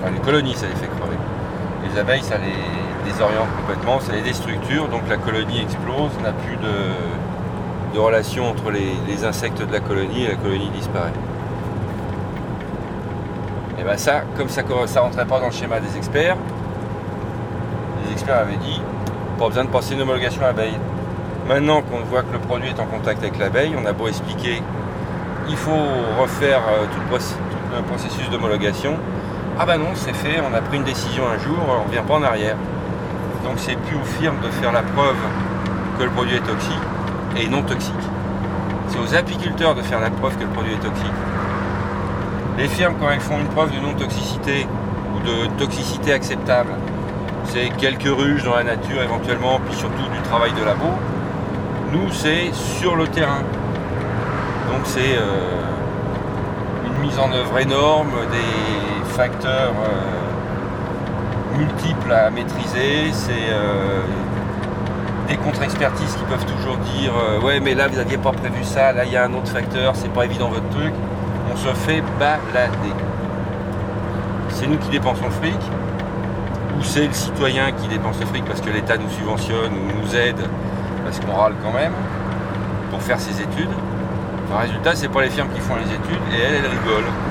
Enfin, les colonies ça les fait crever. Les abeilles ça les désoriente complètement, ça les déstructure, donc la colonie explose, n'a plus de, de relation entre les, insectes de la colonie et la colonie disparaît. Et bien ça, comme ça ne rentrait pas dans le schéma des experts, les experts avaient dit, pas besoin de passer une homologation abeille. Maintenant qu'on voit que le produit est en contact avec l'abeille, on a beau expliquer, il faut refaire euh, tout le processus d'homologation. Ah bah non, c'est fait, on a pris une décision un jour, on ne revient pas en arrière. Donc c'est plus aux firmes de faire la preuve que le produit est toxique et non toxique. C'est aux apiculteurs de faire la preuve que le produit est toxique. Les firmes, quand elles font une preuve de non-toxicité ou de toxicité acceptable, c'est quelques ruches dans la nature éventuellement, puis surtout du travail de labo. Nous, c'est sur le terrain. Donc c'est euh, une mise en œuvre énorme, des facteurs euh, multiples à maîtriser, c'est euh, des contre-expertises qui peuvent toujours dire euh, ouais mais là vous n'aviez pas prévu ça, là il y a un autre facteur, c'est pas évident votre truc. On se fait balader. C'est nous qui dépensons le fric, ou c'est le citoyen qui dépense le fric parce que l'État nous subventionne ou nous aide parce qu'on râle quand même pour faire ses études. Le résultat, c'est pas les firmes qui font les études et elles, elles rigolent.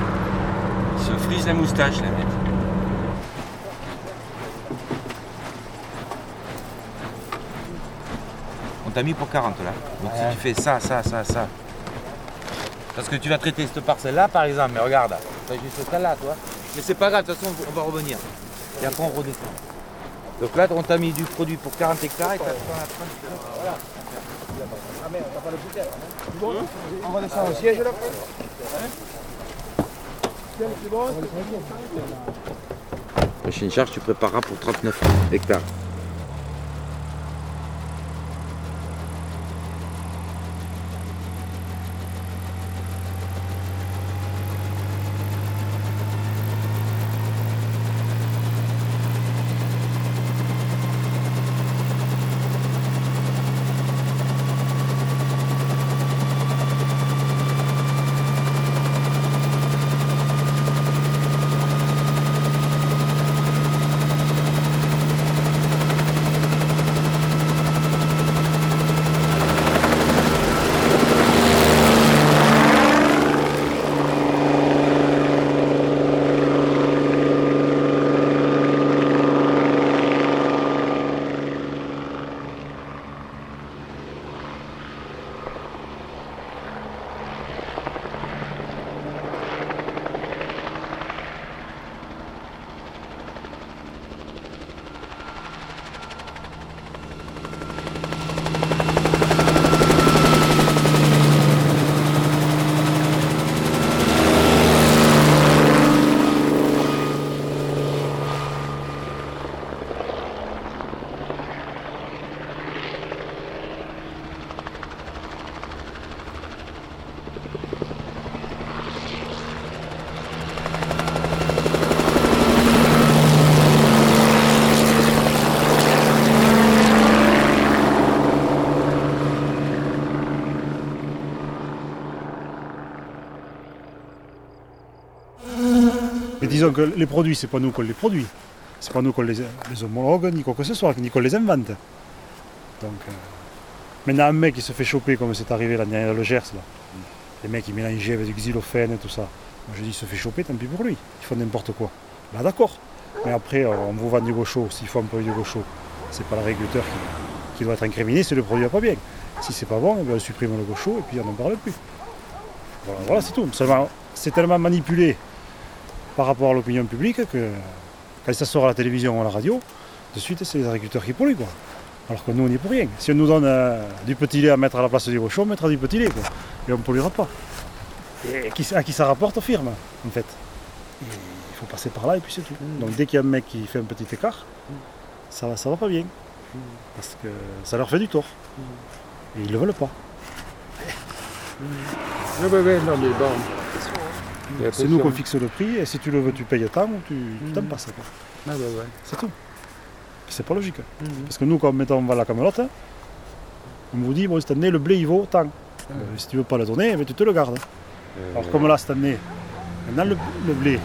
Ils se frisent la moustache, les mecs. On t'a mis pour 40 là. Donc si tu fais ça, ça, ça, ça. Parce que tu vas traiter cette parcelle-là par exemple, mais regarde, t'as juste celle-là, toi. Mais c'est pas grave, de toute façon on va revenir. Et après on redescend. Donc là on t'a mis du produit pour 40 hectares et t'as 30 Voilà. Ah merde, t'as pas le bouquet. On va descendre au siège là. Prochaine charge, tu prépareras pour 39 hectares. Disons que les produits, c'est pas nous qu'on les produit. C'est pas nous qu'on les, les homologue, ni quoi que ce soit, ni qu'on les invente. Donc, euh, maintenant, un mec qui se fait choper, comme c'est arrivé l'année dernière à Le Gers, là. les mecs qui mélangeaient avec du xylophène et tout ça. Moi, je dis, il se fait choper, tant pis pour lui. Ils font n'importe quoi. Bah, d'accord. Mais après, euh, on vous vend du gaucho. S'il faut un produit du gaucho, c'est pas le régulateur qui, doit être incriminé, c'est le produit va pas bien. Si c'est pas bon, eh ben, on supprime le gaucho et puis on n'en parle plus. Voilà, voilà, c'est tout. C'est tellement manipulé par rapport à l'opinion publique que quand ça sort à la télévision ou à la radio, de suite c'est les agriculteurs qui polluent quoi. Alors que nous on n'y est pour rien. Si on nous donne euh, du petit lait à mettre à la place du gaucho, on mettra du petit lait quoi. Et on ne polluera pas. Et à qui ça rapporte aux firmes en fait. Il faut passer par là et puis c'est tout. Donc dès qu'il y a un mec qui fait un petit écart, ça va, ça va pas bien. Parce que ça leur fait du tort. Et ils le veulent pas. C'est nous qu'on on- fixe le prix et si tu le veux, tu payes tant ou tu tu t'en passes. Quoi. Ah, bah, ouais. C'est tout. C'est pas logique. Parce que nous, quand mettons, on va à la camelote, on vous dit, bon, cette année, le blé, il vaut tant. Euh, si tu veux pas le donner, ben, tu te le gardes. Euh, Alors, comme là, cette année, maintenant, le, le blé,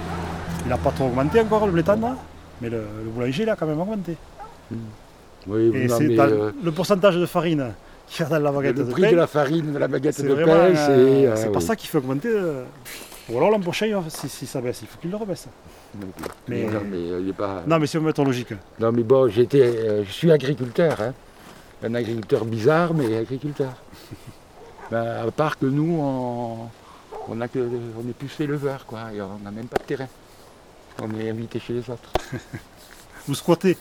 il n'a pas trop augmenté encore, le blé tendre, mais le, le boulanger, il a quand même augmenté. Oui, Et non, c'est mais, euh, le pourcentage de farine qu'il y a dans la baguette le de prix pain. de la farine, de la baguette de pain, euh, c'est... euh, c'est pas oui. ça qui fait augmenter. Ou alors il va- si, si ça baisse, il faut qu'il le rebaisse. Mais- Non, mais euh, il est pas... Non, mais c'est une logique. Non, mais bon, j'étais, euh, je suis agriculteur, hein. un agriculteur bizarre, mais agriculteur. Ben, à part que nous, on, on, a que, on est plus éleveurs, quoi, et on n'a même pas de terrain. On est invité chez les autres. Vous squattez?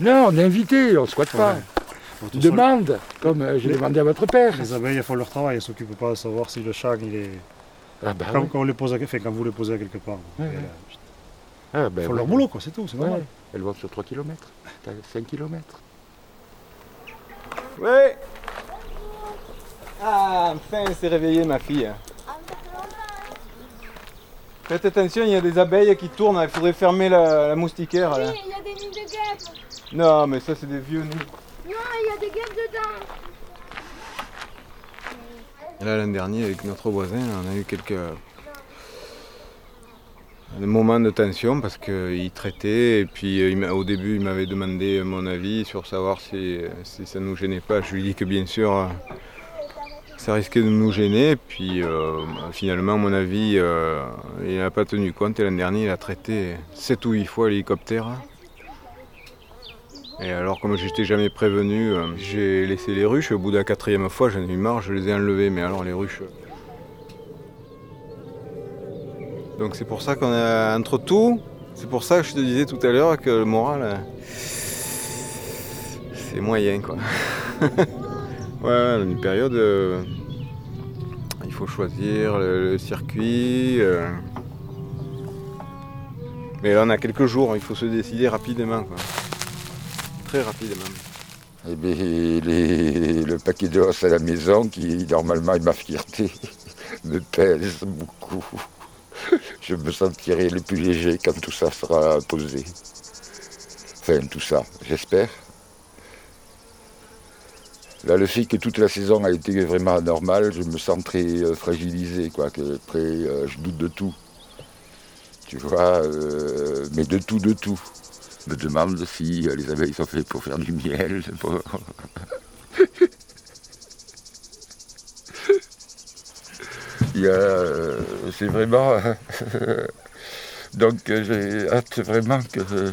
Non, on est invité, on ne squatte pas. Ouais. Demande, comme euh, j'ai demandé à votre père. Les abeilles elles font leur travail, elles ne s'occupent pas de savoir si le chat il est. Ah bah quand, ouais. quand on les pose à... enfin, quand vous les posez à quelque part. Ouais, euh, Ah, ben Ils font ouais. leur boulot, quoi, c'est tout, c'est Ouais, normal. Elles vont sur 3 km, 5 km. Ouais Ah, enfin, elle s'est réveillée, ma fille. Faites attention, il y a des abeilles qui tournent, il faudrait fermer la, la moustiquaire. Là. il y a des nids de guêpes. Non, mais ça, c'est des vieux nids. Non, il y a des guêpes dedans. Là, l'an dernier, avec notre voisin, on a eu quelques des moments de tension parce qu'il traitait et puis euh, au début, il m'avait demandé mon avis sur savoir si, ça nous gênait pas. Je lui ai dit que bien sûr, euh, ça risquait de nous gêner. Puis euh, finalement, mon avis, euh, il n'a pas tenu compte. Et l'an dernier, il a traité 7 ou 8 fois l'hélicoptère. Et alors, comme je n'étais jamais prévenu, euh, j'ai laissé les ruches. Au bout de la quatrième fois, j'en ai eu marre, je les ai enlevées. Mais alors, les ruches. euh, Donc, c'est pour ça qu'on a. Entre tout, c'est pour ça que je te disais tout à l'heure que le moral. euh, C'est moyen, quoi. ouais, une période. Il faut choisir le, circuit. Mais là, on a quelques jours, il faut se décider rapidement, quoi. Très rapidement. Eh bien, les- le paquet de os à la maison, qui normalement est ma fierté, me pèse beaucoup. Je me sentirai le plus léger quand tout ça sera posé. Enfin, tout ça, j'espère. Là, le fait que toute la saison a été vraiment anormale, je me sens très euh, fragilisé, quoi, que très, euh, je doute de tout. Tu vois, euh, mais de tout, de tout. Me demande si euh, les abeilles sont faites pour faire du miel. Il y a, euh, c'est vraiment. Donc euh, j'ai hâte vraiment que,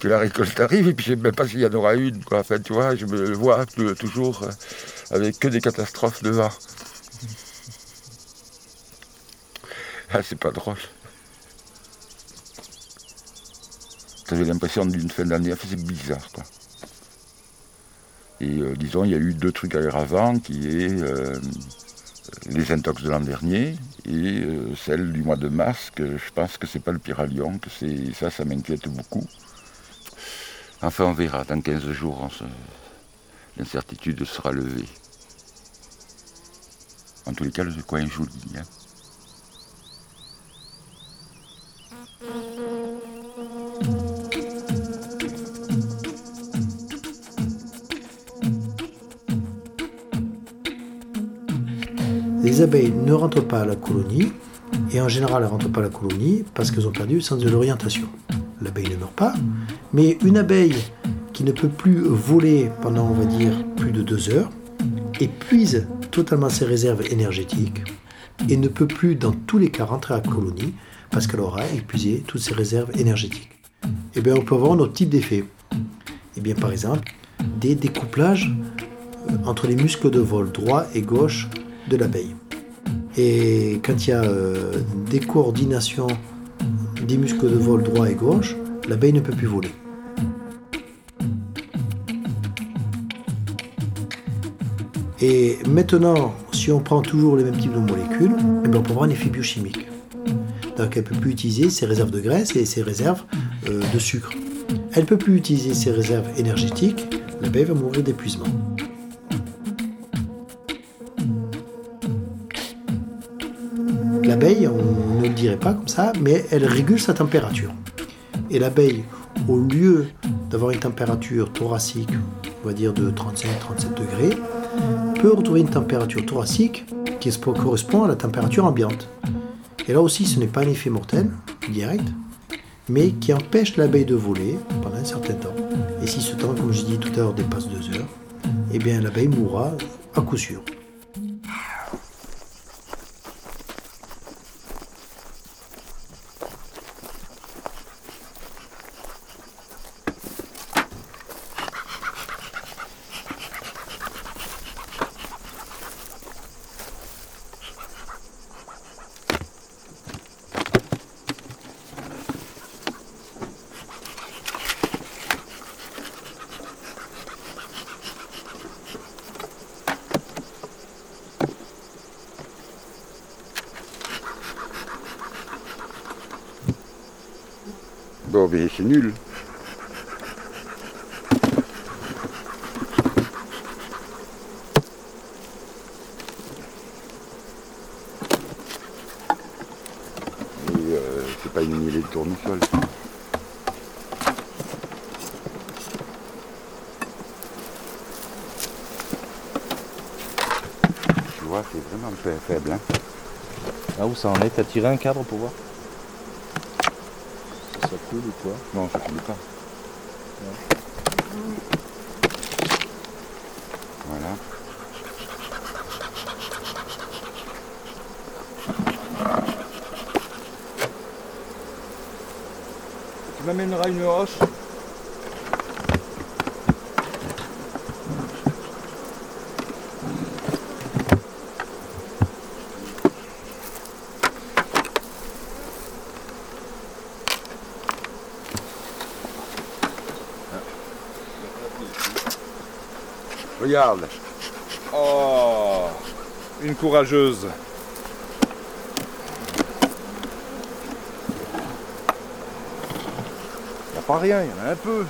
que la récolte arrive et puis je ne sais même pas s'il y en aura une. Enfin, tu vois, je me vois tou- toujours avec que des catastrophes devant. Ah, c'est pas drôle. J'avais l'impression d'une fin d'année, c'est bizarre quoi. Et euh, disons, il y a eu deux trucs aggravants qui est euh, les intox de l'an dernier et euh, celle du mois de mars, que je pense que c'est pas le pyralion, que c'est ça, ça m'inquiète beaucoup. Enfin, on verra. Dans 15 jours, l'incertitude sera levée. En tous les cas, le coin est joli. hein. Les abeilles ne rentrent pas à la colonie, et en général, elles ne rentrent pas à la colonie parce qu'elles ont perdu le sens de l'orientation. L'abeille ne meurt pas, mais une abeille qui ne peut plus voler pendant, on va dire, plus de deux heures, épuise totalement ses réserves énergétiques et ne peut plus, dans tous les cas, rentrer à la colonie parce qu'elle aura épuisé toutes ses réserves énergétiques. Eh bien, on peut avoir notre type d'effet. Eh bien, par exemple, des découplages euh, entre les muscles de vol droit et gauche l'abeille. Et quand il y a euh, des coordinations des muscles de vol droit et gauche, l'abeille ne peut plus voler. Et maintenant, si on prend toujours les mêmes types de molécules, eh bien, on peut avoir un effet biochimique. Donc elle ne peut plus utiliser ses réserves de graisse et ses réserves euh, de sucre. Elle ne peut plus utiliser ses réserves énergétiques, l'abeille va mourir d'épuisement. On ne le dirait pas comme ça, mais elle régule sa température. Et l'abeille, au lieu d'avoir une température thoracique, on va dire de 35-37 degrés, peut retrouver une température thoracique qui correspond à la température ambiante. Et là aussi, ce n'est pas un effet mortel, direct, mais qui empêche l'abeille de voler pendant un certain temps. Et si ce temps, comme je dis tout à l'heure, dépasse deux heures, eh bien l'abeille mourra à coup sûr. Bon, mais c'est nul. Et euh, c'est pas une mêlée de tournesol. Tu vois, c'est vraiment fa- faible. Hein. Ah où ça en est? T'as tiré un cadre pour voir? Coule ou quoi? Non, ça finit pas. Tu m'amèneras une roche Regarde. Oh, une courageuse. Y a pas rien, y en a un peu.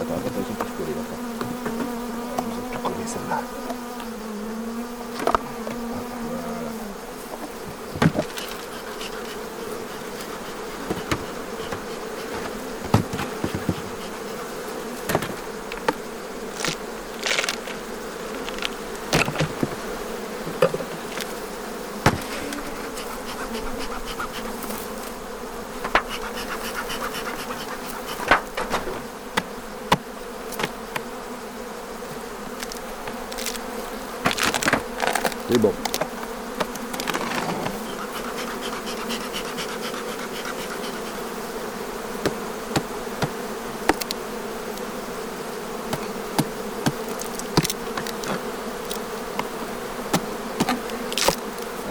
Attends, attends, ils sont tous collés là. Ils sont tous collés celle-là. C'est bon.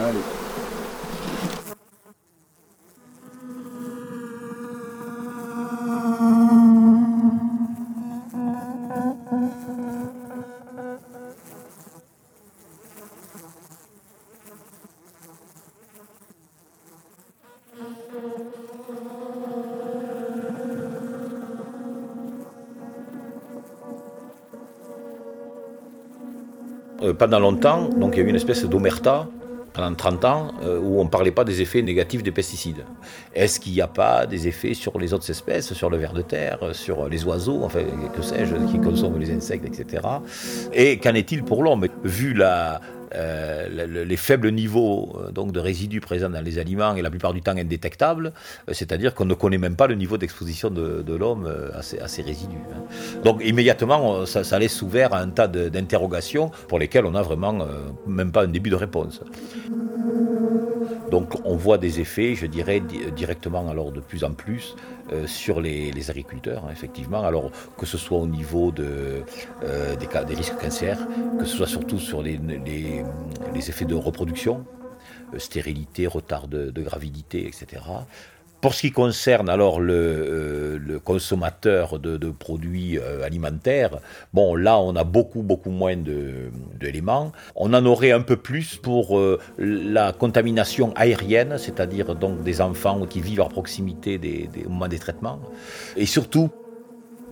Allez. Euh, pendant longtemps, donc il y a eu une espèce d'omerta pendant 30 ans euh, où on ne parlait pas des effets négatifs des pesticides. Est-ce qu'il n'y a pas des effets sur les autres espèces, sur le ver de terre, sur les oiseaux, enfin que sais-je, qui consomment les insectes, etc. Et qu'en est-il pour l'homme? Vu la, euh, le- le- les faibles niveaux euh, donc de résidus présents dans les aliments et la plupart du temps indétectables, euh, c'est-à-dire qu'on ne connaît même pas le niveau d'exposition de, l'homme à ces, résidus. hein. Donc immédiatement, ça, laisse ouvert à un tas d'interrogations pour lesquelles on n'a vraiment même pas un début de réponse. Donc on voit des effets, je dirais, di- directement alors de plus en plus euh, sur les, agriculteurs, hein, effectivement. Alors que ce soit au niveau euh, des, risques cancer, que ce soit surtout sur les, effets de reproduction, euh, stérilité, retard de gravidité, etc. Pour ce qui concerne alors le, euh, consommateur de, produits euh, alimentaires, là on a beaucoup beaucoup moins d'éléments. On en aurait un peu plus pour euh, la contamination aérienne, c'est-à-dire donc des enfants qui vivent à proximité au moment des traitements, et surtout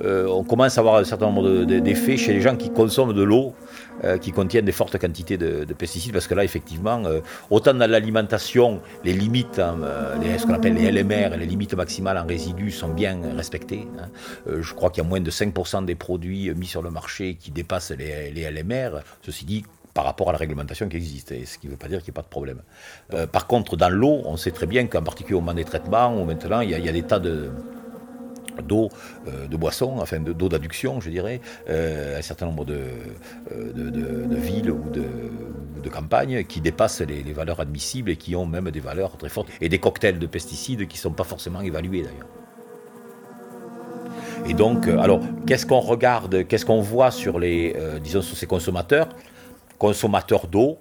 on commence à avoir un certain nombre de- de- d'effets chez les gens qui consomment de l'eau euh, qui contiennent des fortes quantités de, de pesticides, parce que là, effectivement, euh, autant dans l'alimentation, les limites, hein, euh, les- ce qu'on appelle les LMR, les limites maximales en résidus sont bien respectées. hein. Je crois qu'il y a moins de 5% des produits mis sur le marché qui dépassent les, LMR. Ceci dit, par rapport à la réglementation qui existe, ce qui ne veut pas dire qu'il n'y a pas de problème. Par contre, dans l'eau, on sait très bien qu'en particulier au moment des traitements, où maintenant, il y a des tas de d'eau, euh, de boissons, enfin de- d'eau d'adduction, je dirais, euh, un certain nombre de, euh, de, de- villes ou de, de campagnes qui dépassent les, valeurs admissibles et qui ont même des valeurs très fortes, et des cocktails de pesticides qui ne sont pas forcément évalués d'ailleurs. Et donc, alors, qu'est-ce qu'on regarde, qu'est-ce qu'on voit sur les, disons, sur ces consommateurs? Consommateurs d'eau,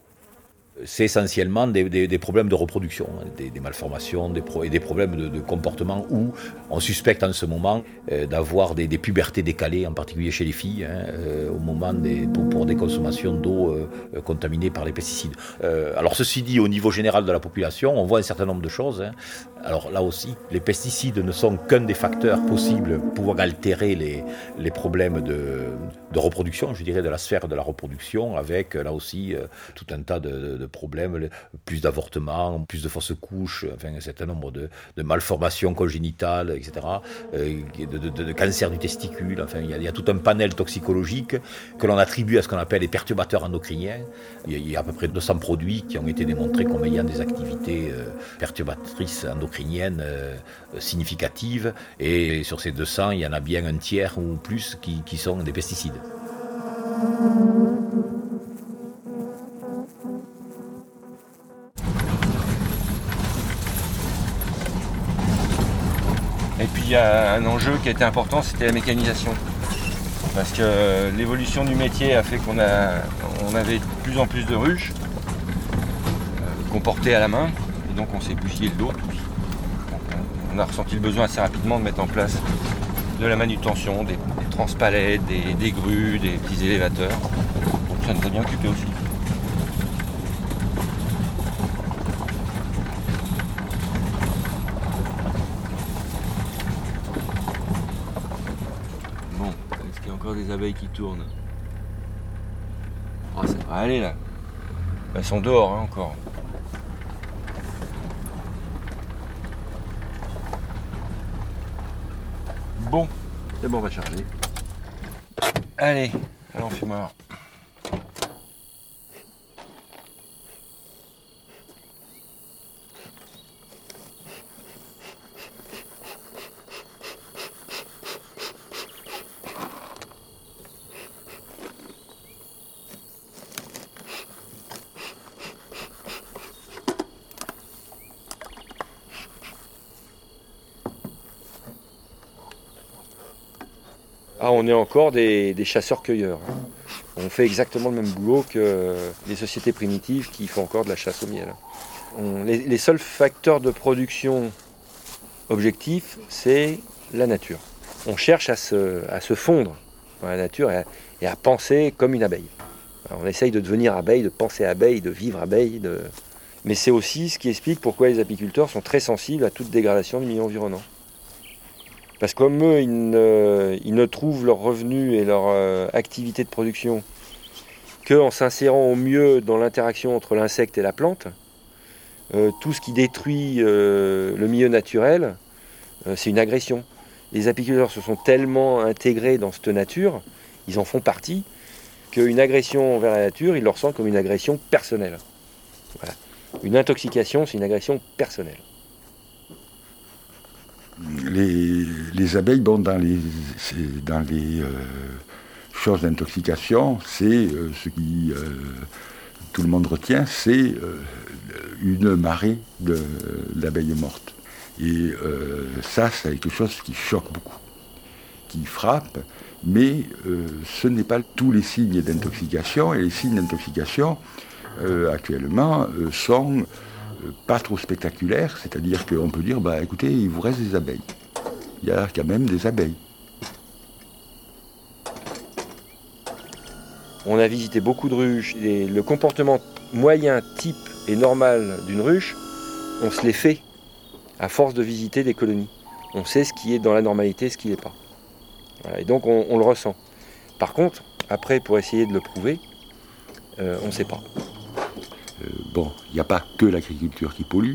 c'est essentiellement des, des- problèmes de reproduction, hein, des, malformations des et des problèmes de, comportement où on suspecte en ce moment euh, d'avoir des, pubertés décalées, en particulier chez les filles, hein, euh, au moment des, pour, des consommations d'eau euh, euh, contaminées par les pesticides. Alors ceci dit, au niveau général de la population, on voit un certain nombre de choses. hein. Alors là aussi, les pesticides ne sont qu'un des facteurs possibles pour altérer les, les problèmes de, de reproduction, je dirais, de la sphère de la reproduction, avec là aussi tout un tas de, de problèmes, plus d'avortements, plus de fausses couches, un certain nombre de, malformations congénitales, etc., euh, de, de, de- cancer du testicule, enfin il y, a, tout un panel toxicologique que l'on attribue à ce qu'on appelle les perturbateurs endocriniens. Il y, a, à peu près 200 produits qui ont été démontrés comme ayant des activités euh, perturbatrices endocriniennes euh, significatives, et sur ces 200, il y en a bien un tiers ou plus qui sont des pesticides. Et puis il y a un enjeu qui a été important, c'était la mécanisation. Parce que euh, l'évolution du métier a fait qu'on a, on avait de plus en plus de ruches euh, qu'on portait à la main, et donc on s'est bousillé le dos. On- a ressenti le besoin assez rapidement de mettre en place de la manutention, des, des transpalettes, des, des grues, des petits élévateurs. Donc ça nous a bien occupé aussi. Bon, abeilles qui tournent ça va aller là. Elles sont dehors hein, encore. Bon, c'est bon, on va charger. Allez, allons fumeur. On est encore des, chasseurs-cueilleurs. hein. On fait exactement le même boulot que les sociétés primitives qui font encore de la chasse au miel. On- les, seuls facteurs de production objectifs, c'est la nature. On cherche à se, fondre dans la nature et à, penser comme une abeille. On essaye de devenir abeille, de penser abeille, de vivre abeille. Mais c'est aussi ce qui explique pourquoi les apiculteurs sont très sensibles à toute dégradation du milieu environnant. Parce que comme eux, ils ne, trouvent leur revenu et leur euh, activité de production qu'en s'insérant au mieux dans l'interaction entre l'insecte et la plante, euh, tout ce qui détruit euh, le milieu naturel, euh, c'est une agression. Les apiculteurs se sont tellement intégrés dans cette nature, ils en font partie, qu'une agression envers la nature, ils le ressentent comme une agression personnelle. Voilà. Une intoxication, c'est une agression personnelle. Les, les abeilles, bon, dans les, euh, choses d'intoxication, c'est euh, ce qui euh, tout le monde retient, c'est euh, une marée d'abeilles mortes. Et ça, c'est quelque chose qui choque beaucoup, qui frappe, mais ce n'est pas tous les signes d'intoxication, et les signes d'intoxication, actuellement, sont pas trop spectaculaire, c'est-à-dire qu'on peut dire, bah, écoutez, il vous reste des abeilles. Il y a quand même des abeilles. On a visité beaucoup de ruches. et le comportement moyen, type et normal d'une ruche, on se l'est fait à force de visiter des colonies. On sait ce qui est dans la normalité ce qui n'est pas. Et donc on, on le ressent. Par contre, après, pour essayer de le prouver, euh, on ne sait pas. Euh, bon, il n'y a pas que l'agriculture qui pollue.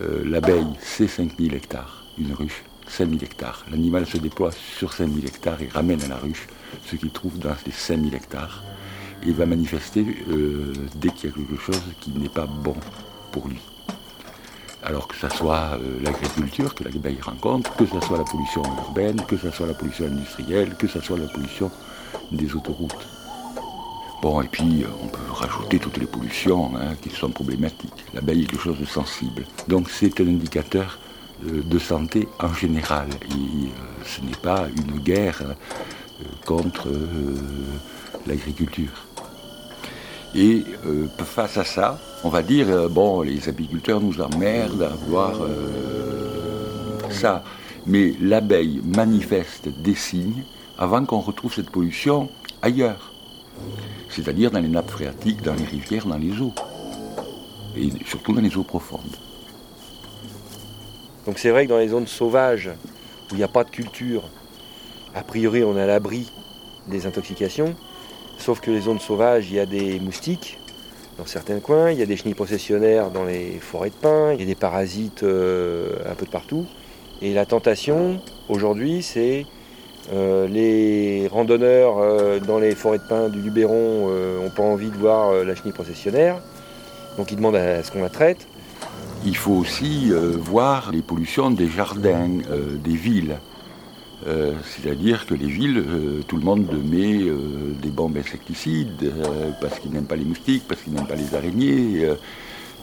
Euh, L'abeille, c'est 5000 hectares, une ruche, 5000 hectares. L'animal se déploie sur 5000 hectares et ramène à la ruche ce qu'il trouve dans les 5000 hectares. Et va manifester euh, dès qu'il y a quelque chose qui n'est pas bon pour lui. Alors que ce soit l'agriculture que l'abeille rencontre, que ce soit la pollution urbaine, que ce soit la pollution industrielle, que ce soit la pollution des autoroutes. Bon, et puis euh, on peut rajouter toutes les pollutions hein, qui sont problématiques. L'abeille est quelque chose de sensible. Donc c'est un indicateur euh, de santé en général. Et euh, ce n'est pas une guerre contre l'agriculture. Et face à ça, on va dire, bon, les apiculteurs nous emmerdent à euh, ça. Mais l'abeille manifeste des signes avant qu'on retrouve cette pollution ailleurs. C'est-à-dire dans les nappes phréatiques, dans les rivières, dans les eaux. Et surtout dans les eaux profondes. Donc c'est vrai que dans les zones sauvages, où il n'y a pas de culture, a priori on est à l'abri des intoxications, sauf que les zones sauvages, il y a des moustiques dans certains coins, il y a des chenilles processionnaires dans les forêts de pins, il y a des parasites euh, un peu de partout. Et la tentation, aujourd'hui, c'est euh, les randonneurs euh, dans les forêts de pins du Luberon n'ont pas envie de voir euh, la chenille processionnaire, donc ils demandent à ce qu'on la traite. Il faut aussi euh, voir les pollutions des jardins, euh, des villes. Euh, C'est-à-dire que les villes, euh, tout le monde met euh, des bombes insecticides euh, parce qu'ils n'aiment pas les moustiques, parce qu'ils n'aiment pas les araignées. euh,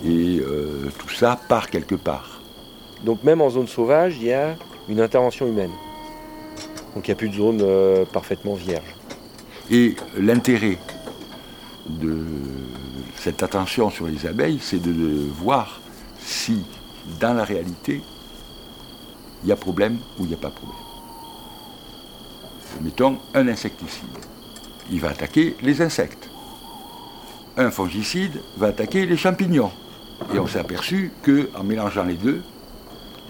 et euh, tout ça part quelque part. Donc même en zone sauvage, il y a une intervention humaine. Donc il n'y a plus de zone euh, parfaitement vierge. Et l'intérêt de cette attention sur les abeilles, c'est de, voir si, dans la réalité, il y a problème ou il n'y a pas problème. Mettons un insecticide. Il va attaquer les insectes. Un fongicide va attaquer les champignons. Et on s'est aperçu qu'en mélangeant les deux,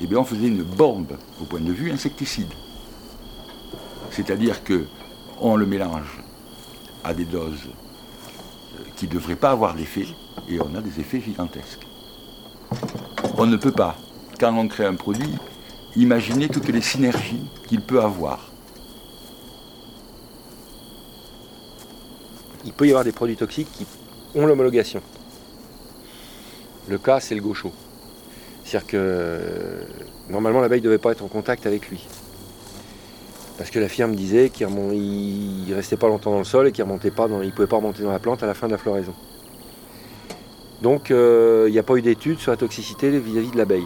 eh bien, on faisait une bombe au point de vue insecticide. C'est-à-dire que on le mélange à des doses euh, qui ne devraient pas avoir d'effet, et on a des effets gigantesques. On ne peut pas, quand on crée un produit, imaginer toutes les synergies qu'il peut avoir. Il peut y avoir des produits toxiques qui ont l'homologation. Le cas, c'est le gaucho. C'est-à-dire que euh, normalement l'abeille ne devait pas être en contact avec lui. Parce que la firme disait qu'il ne restait pas longtemps dans le sol et qu'il ne pouvait pas remonter dans la plante à la fin de la floraison. Donc euh, il n'y a pas eu d'études sur la toxicité vis-à-vis de l'abeille.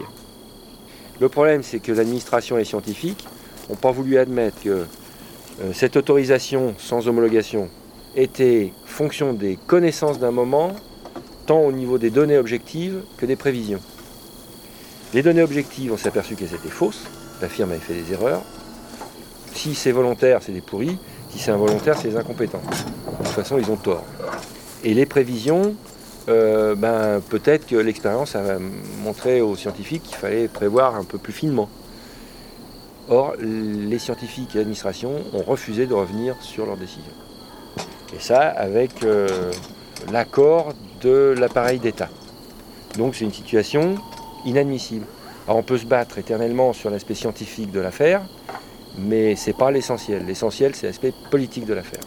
Le problème, c'est que l'administration et les scientifiques n'ont pas voulu admettre que euh, cette autorisation sans homologation était fonction des connaissances d'un moment, tant au niveau des données objectives que des prévisions. Les données objectives, on s'est aperçu qu'elles étaient fausses, la firme avait fait des erreurs. Si c'est volontaire, c'est des pourris, si c'est involontaire, c'est des incompétents. De toute façon, ils ont tort. Et les prévisions, euh, ben, peut-être que l'expérience a montré aux scientifiques qu'il fallait prévoir un peu plus finement. Or, les scientifiques et l'administration ont refusé de revenir sur leurs décisions. Et ça avec euh, l'accord de l'appareil d'État. Donc c'est une situation inadmissible. Alors on peut se battre éternellement sur l'aspect scientifique de l'affaire, mais ce n'est pas l'essentiel. L'essentiel, c'est l'aspect politique de l'affaire.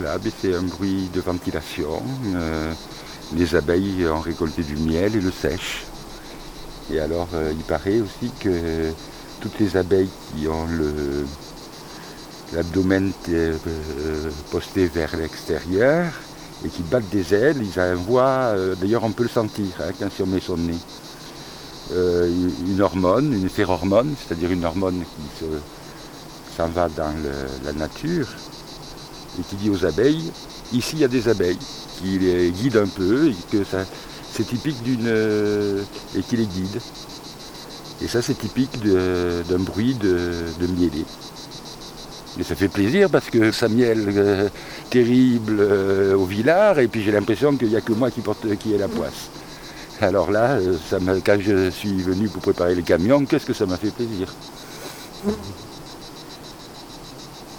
Voilà, c'est un bruit de ventilation. Euh, les abeilles ont récolté du miel et le sèchent. Et alors, euh, il paraît aussi que toutes les abeilles qui ont le, l'abdomen euh, euh, posté vers l'extérieur et qui battent des ailes, ils envoient, euh, d'ailleurs on peut le sentir hein, quand on met son nez, euh, une hormone, une phéromone, c'est-à-dire une hormone qui se- s'en va dans la nature et qui dit aux abeilles, ici il y a des abeilles, qui les guide un peu et que ça, c'est typique d'une... euh, et qui les guide. Et ça c'est typique d'un bruit de, de mielé. Et ça fait plaisir parce que ça miel euh, terrible euh, au villard et puis j'ai l'impression qu'il n'y a que moi qui, porte, qui ai la poisse. Alors là, quand je suis venu pour préparer les camions, qu'est-ce que ça m'a fait plaisir.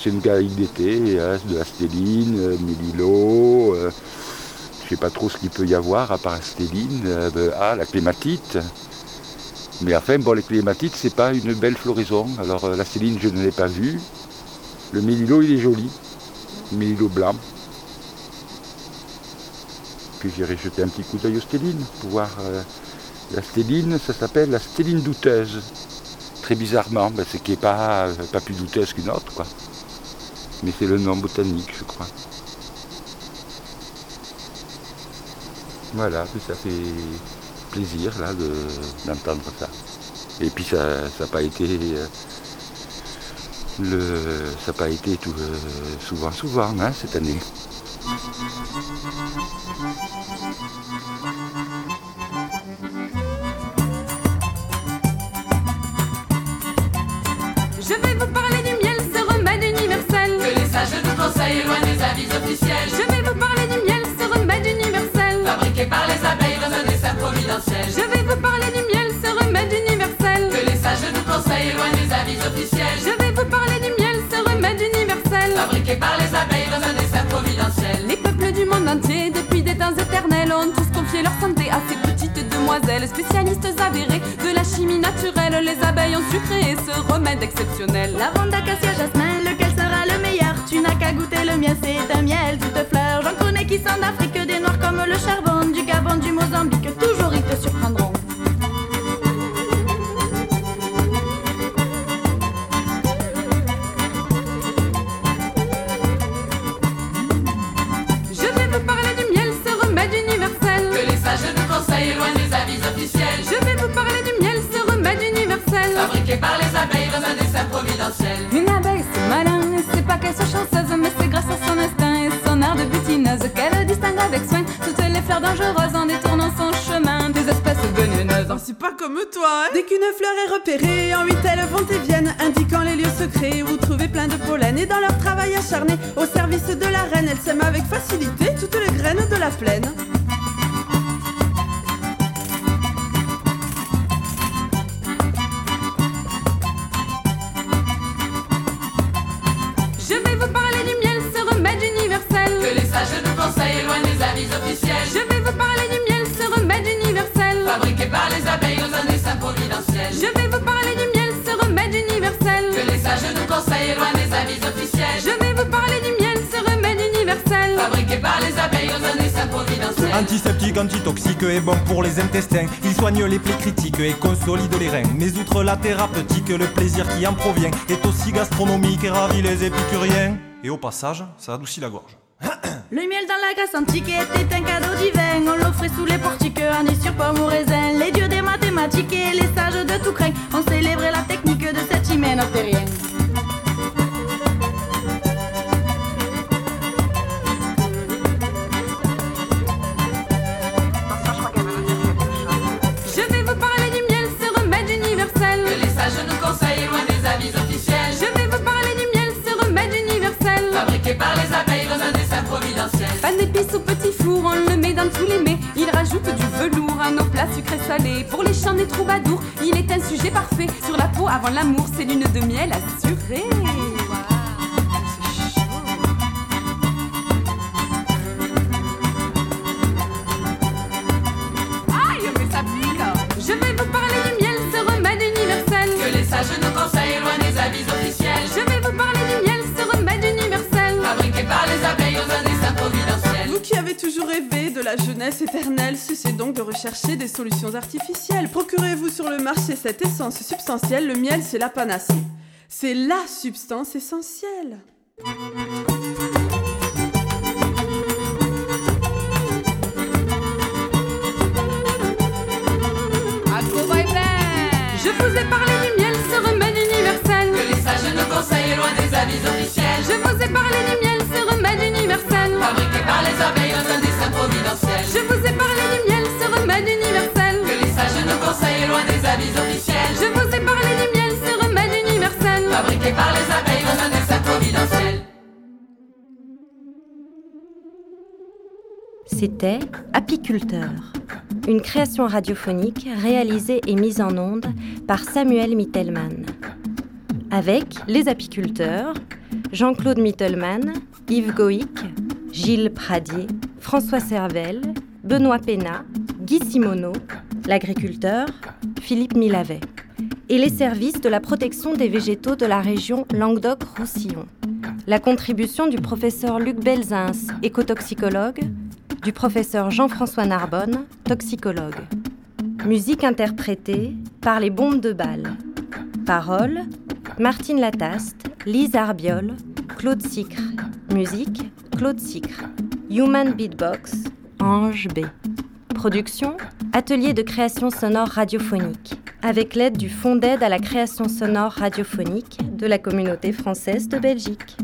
C'est une caille d'été, de astéline, euh, mélilo, euh, je ne sais pas trop ce qu'il peut y avoir à part astéline, euh, ben, ah, la clématite. Mais enfin, bon, les clématites, c'est pas une belle floraison. Alors euh, l'astéline, je ne l'ai pas vue. Le mélilo, il est joli. Mélilo blanc. Puis j'irai jeter un petit coup d'œil aux stélines pour voir. euh, la stéline, ça s'appelle la stéline douteuse. Très bizarrement, ben, c'est qui n'est pas, euh, pas plus douteuse qu'une autre, quoi. Mais c'est le nom botanique, je crois. Voilà, ça fait plaisir là de- d'entendre ça. Et puis ça n'a pas été euh, le ça n'a pas été tout, euh, souvent souvent hein, cette année. Je vais vous parler du miel, ce remède universel. Fabriqué par les abeilles dans un dessin providentiel. Je vais vous parler du miel, ce remède universel. Que les sages nous conseillent loin des avis officiels. Je vais vous parler du miel, ce remède universel. Fabriqué par les abeilles dans un dessin providentiel. Les peuples du monde entier, depuis des temps éternels, ont tous confié leur santé à ces petites demoiselles, spécialistes avérées de la chimie naturelle. Les abeilles ont su créer ce remède exceptionnel. Lavande, acacia, jasmin, lequel le meilleur Tu n'as qu'à goûter le mien, c'est un miel toute fleur. J'en connais qui sont d'Afrique, des noirs comme le charbon, dangereuses en détournant son chemin des espèces venimeuses. C'est pas comme toi, hein Dès qu'une fleur est repérée, en huit elles vont et viennent, indiquant les lieux secrets où trouver plein de pollen. Et dans leur travail acharné, au service de la reine, elles sèment avec facilité toutes les graines de la plaine. Je vais vous parler du miel, ce remède universel. Que les sages nous conseillent loin des avis officiels. Fabriqué par les abeilles dans un dessin providentiel. Je vais vous parler du miel, ce remède universel. Que les sages nous conseillent loin des avis officiels. Je vais vous parler du miel, ce remède universel. Fabriqué par les abeilles dans un dessin providentiel. Antiseptique, antitoxique et bon pour les intestins. Il soigne les plaies critiques et consolide les reins. Mais outre la thérapeutique, le plaisir qui en provient est aussi gastronomique et ravit les épicuriens. Et au passage, ça adoucit la gorge. Le miel dans la Grèce antique était un cadeau divin. On l'offrait sous les portiques, anis sur pomme ou raisin. Les dieux des mathématiques et les sages de tout craint ont célébré la technique de cet hymen d'épices au petit four, on le met dans tous les mets. Il rajoute du velours à nos plats sucrés salés. Pour les chants des troubadours, il est un sujet parfait. Sur la peau avant l'amour, c'est lune de miel assurée. Toujours rêvé de la jeunesse éternelle, cessez donc de rechercher des solutions artificielles. Procurez-vous sur le marché cette essence substantielle, le miel c'est la panacée. C'est la substance essentielle. Je vous ai parlé du miel, ce remède universel. Que les sages nous conseillent loin des avis officiels. Je vous ai parlé du miel, ce remède universel. Fabriqué par les un Je vous ai parlé du miel, ce remède universel. Que les sages nous conseillent loin des avis officiels. Je vous ai parlé du miel, ce remède universel. Fabriqué par les abeilles dans un dessin providentiel. C'était Apiculteur, une création radiophonique réalisée et mise en onde par Samuel Mittelmann. Avec les apiculteurs Jean-Claude Mittelmann, Yves Goïc, Gilles Pradier, François Servel, Benoît Pénat, Guy Simoneau, l'agriculteur Philippe Milavet, et les services de la protection des végétaux de la région Languedoc-Roussillon. La contribution du professeur Luc Belzins, écotoxicologue, du professeur Jean-François Narbonne, toxicologue. Musique interprétée par les bombes de balles. Paroles Martine Lataste, Lise Arbiol, Claude Sicre. Musique Claude Sicre. Human Beatbox, Ange B. Production Atelier de création sonore radiophonique, avec l'aide du Fonds d'aide à la création sonore radiophonique de la communauté française de Belgique.